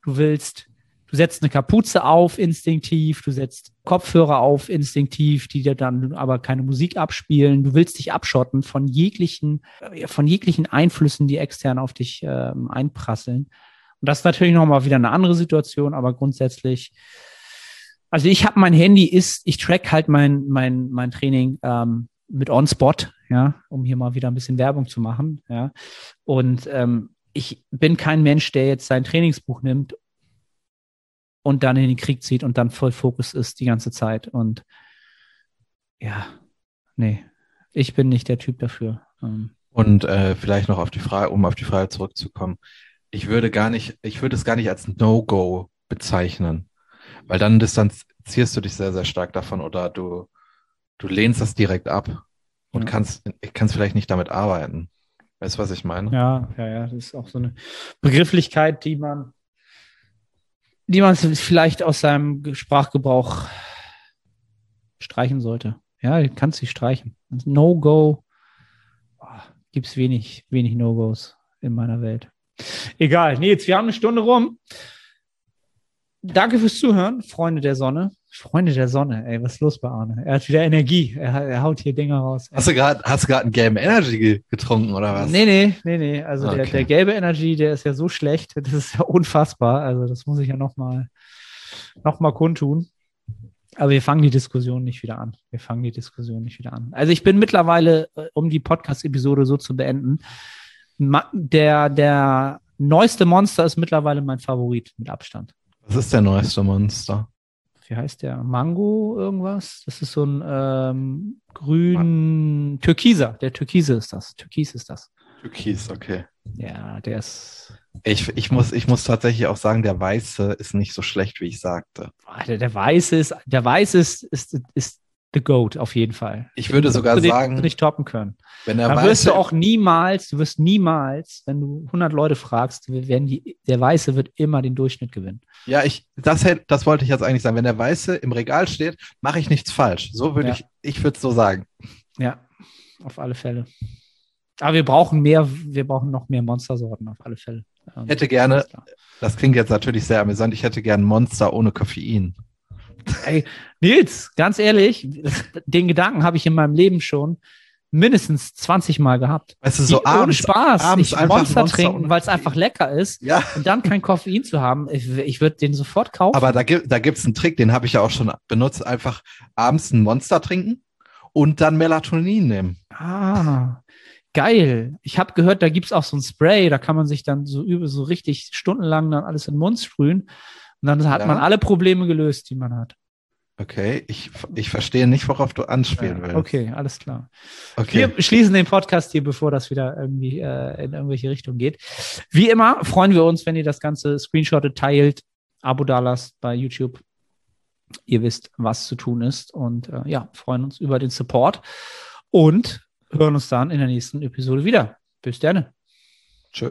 du willst Du setzt eine Kapuze auf instinktiv, du setzt Kopfhörer auf instinktiv, die dir dann aber keine Musik abspielen. Du willst dich abschotten von jeglichen, äh, von jeglichen Einflüssen, die extern auf dich äh, einprasseln. Und das ist natürlich nochmal wieder eine andere Situation, aber grundsätzlich, also ich habe mein Handy ist, ich track halt mein, mein, mein Training ähm, mit OnSpot, ja, um hier mal wieder ein bisschen Werbung zu machen, ja. Und ähm, ich bin kein Mensch, der jetzt sein Trainingsbuch nimmt und dann in den Krieg zieht und dann voll Fokus ist die ganze Zeit. Und ja, nee, ich bin nicht der Typ dafür. Ähm. Und äh, vielleicht noch auf die Frage, um auf die Frage zurückzukommen. Ich würde gar nicht, ich würde es gar nicht als No-Go bezeichnen, weil dann distanzierst du dich sehr, sehr stark davon oder du, du lehnst das direkt ab und ja. kannst, kannst vielleicht nicht damit arbeiten. Weißt du, was ich meine? Ja, ja, ja, das ist auch so eine Begrifflichkeit, die man die man vielleicht aus seinem Sprachgebrauch streichen sollte. Ja, du kannst sie streichen. No-Go gibt es wenig, wenig No-Gos in meiner Welt. Egal, Nils, wir haben eine Stunde rum. Danke fürs Zuhören, Freunde der Sonne. Freunde der Sonne, ey, was ist los bei Arne? Er hat wieder Energie. Er, er haut hier Dinger raus. Hast du gerade hast du gerade einen gelben Energy getrunken oder was? Nee, nee, nee, nee. Also okay. der, der gelbe Energy, der ist ja so schlecht. Das ist ja unfassbar. Also das muss ich ja nochmal noch mal kundtun. Aber wir fangen die Diskussion nicht wieder an. Wir fangen die Diskussion nicht wieder an. Also ich bin mittlerweile, äh, um die Podcast-Episode so zu beenden, der, der neueste Monster ist mittlerweile mein Favorit mit Abstand. Was ist der neueste Monster? Wie heißt der? Mango irgendwas? Das ist so ein ähm, grün Türkiser. Der Türkise ist das. Türkis ist das. Türkis, okay. Ja, der ist. Ich, ich, muss, ich muss tatsächlich auch sagen, der Weiße ist nicht so schlecht, wie ich sagte. Der, der Weiße ist, der Weiße ist, ist, ist the GOAT auf jeden Fall. Ich würde sogar du sagen, du nicht toppen können. Wenn er Dann wirst du auch niemals, du wirst niemals, wenn du 100 Leute fragst, werden die, der Weiße wird immer den Durchschnitt gewinnen. Ja, ich, das, das wollte ich jetzt eigentlich sagen. Wenn der Weiße im Regal steht, mache ich nichts falsch. So würde ja. ich, ich würde es so sagen. Ja, auf alle Fälle. Aber wir brauchen mehr, wir brauchen noch mehr Monstersorten, auf alle Fälle. Ich hätte gerne, das klingt jetzt natürlich sehr amüsant, ich hätte gerne Monster ohne Koffein. Ey, Nils, ganz ehrlich, den Gedanken habe ich in meinem Leben schon mindestens 20 Mal gehabt. Weißt du, so Die, abends, ohne Spaß. abends ich Monster, Monster trinken, weil es einfach lecker ist. Ja. Und dann kein Koffein zu haben. Ich, ich würde den sofort kaufen. Aber da gibt da gibt's einen Trick, den habe ich ja auch schon benutzt. Einfach abends ein Monster trinken und dann Melatonin nehmen. Ah, geil. Ich habe gehört, da gibt's auch so ein Spray, da kann man sich dann so über so richtig stundenlang dann alles in den Mund sprühen. Und dann hat Ja. man alle Probleme gelöst, die man hat. Okay, ich, ich verstehe nicht, worauf du anspielen willst. Okay, alles klar. okay. Wir schließen den Podcast hier, bevor das wieder irgendwie äh, in irgendwelche Richtung geht. Wie immer freuen wir uns, wenn ihr das Ganze screenshottet, teilt, Abo dalasst bei YouTube. Ihr wisst, was zu tun ist. Und äh, ja, freuen uns über den Support und hören uns dann in der nächsten Episode wieder. Bis dann. Tschö.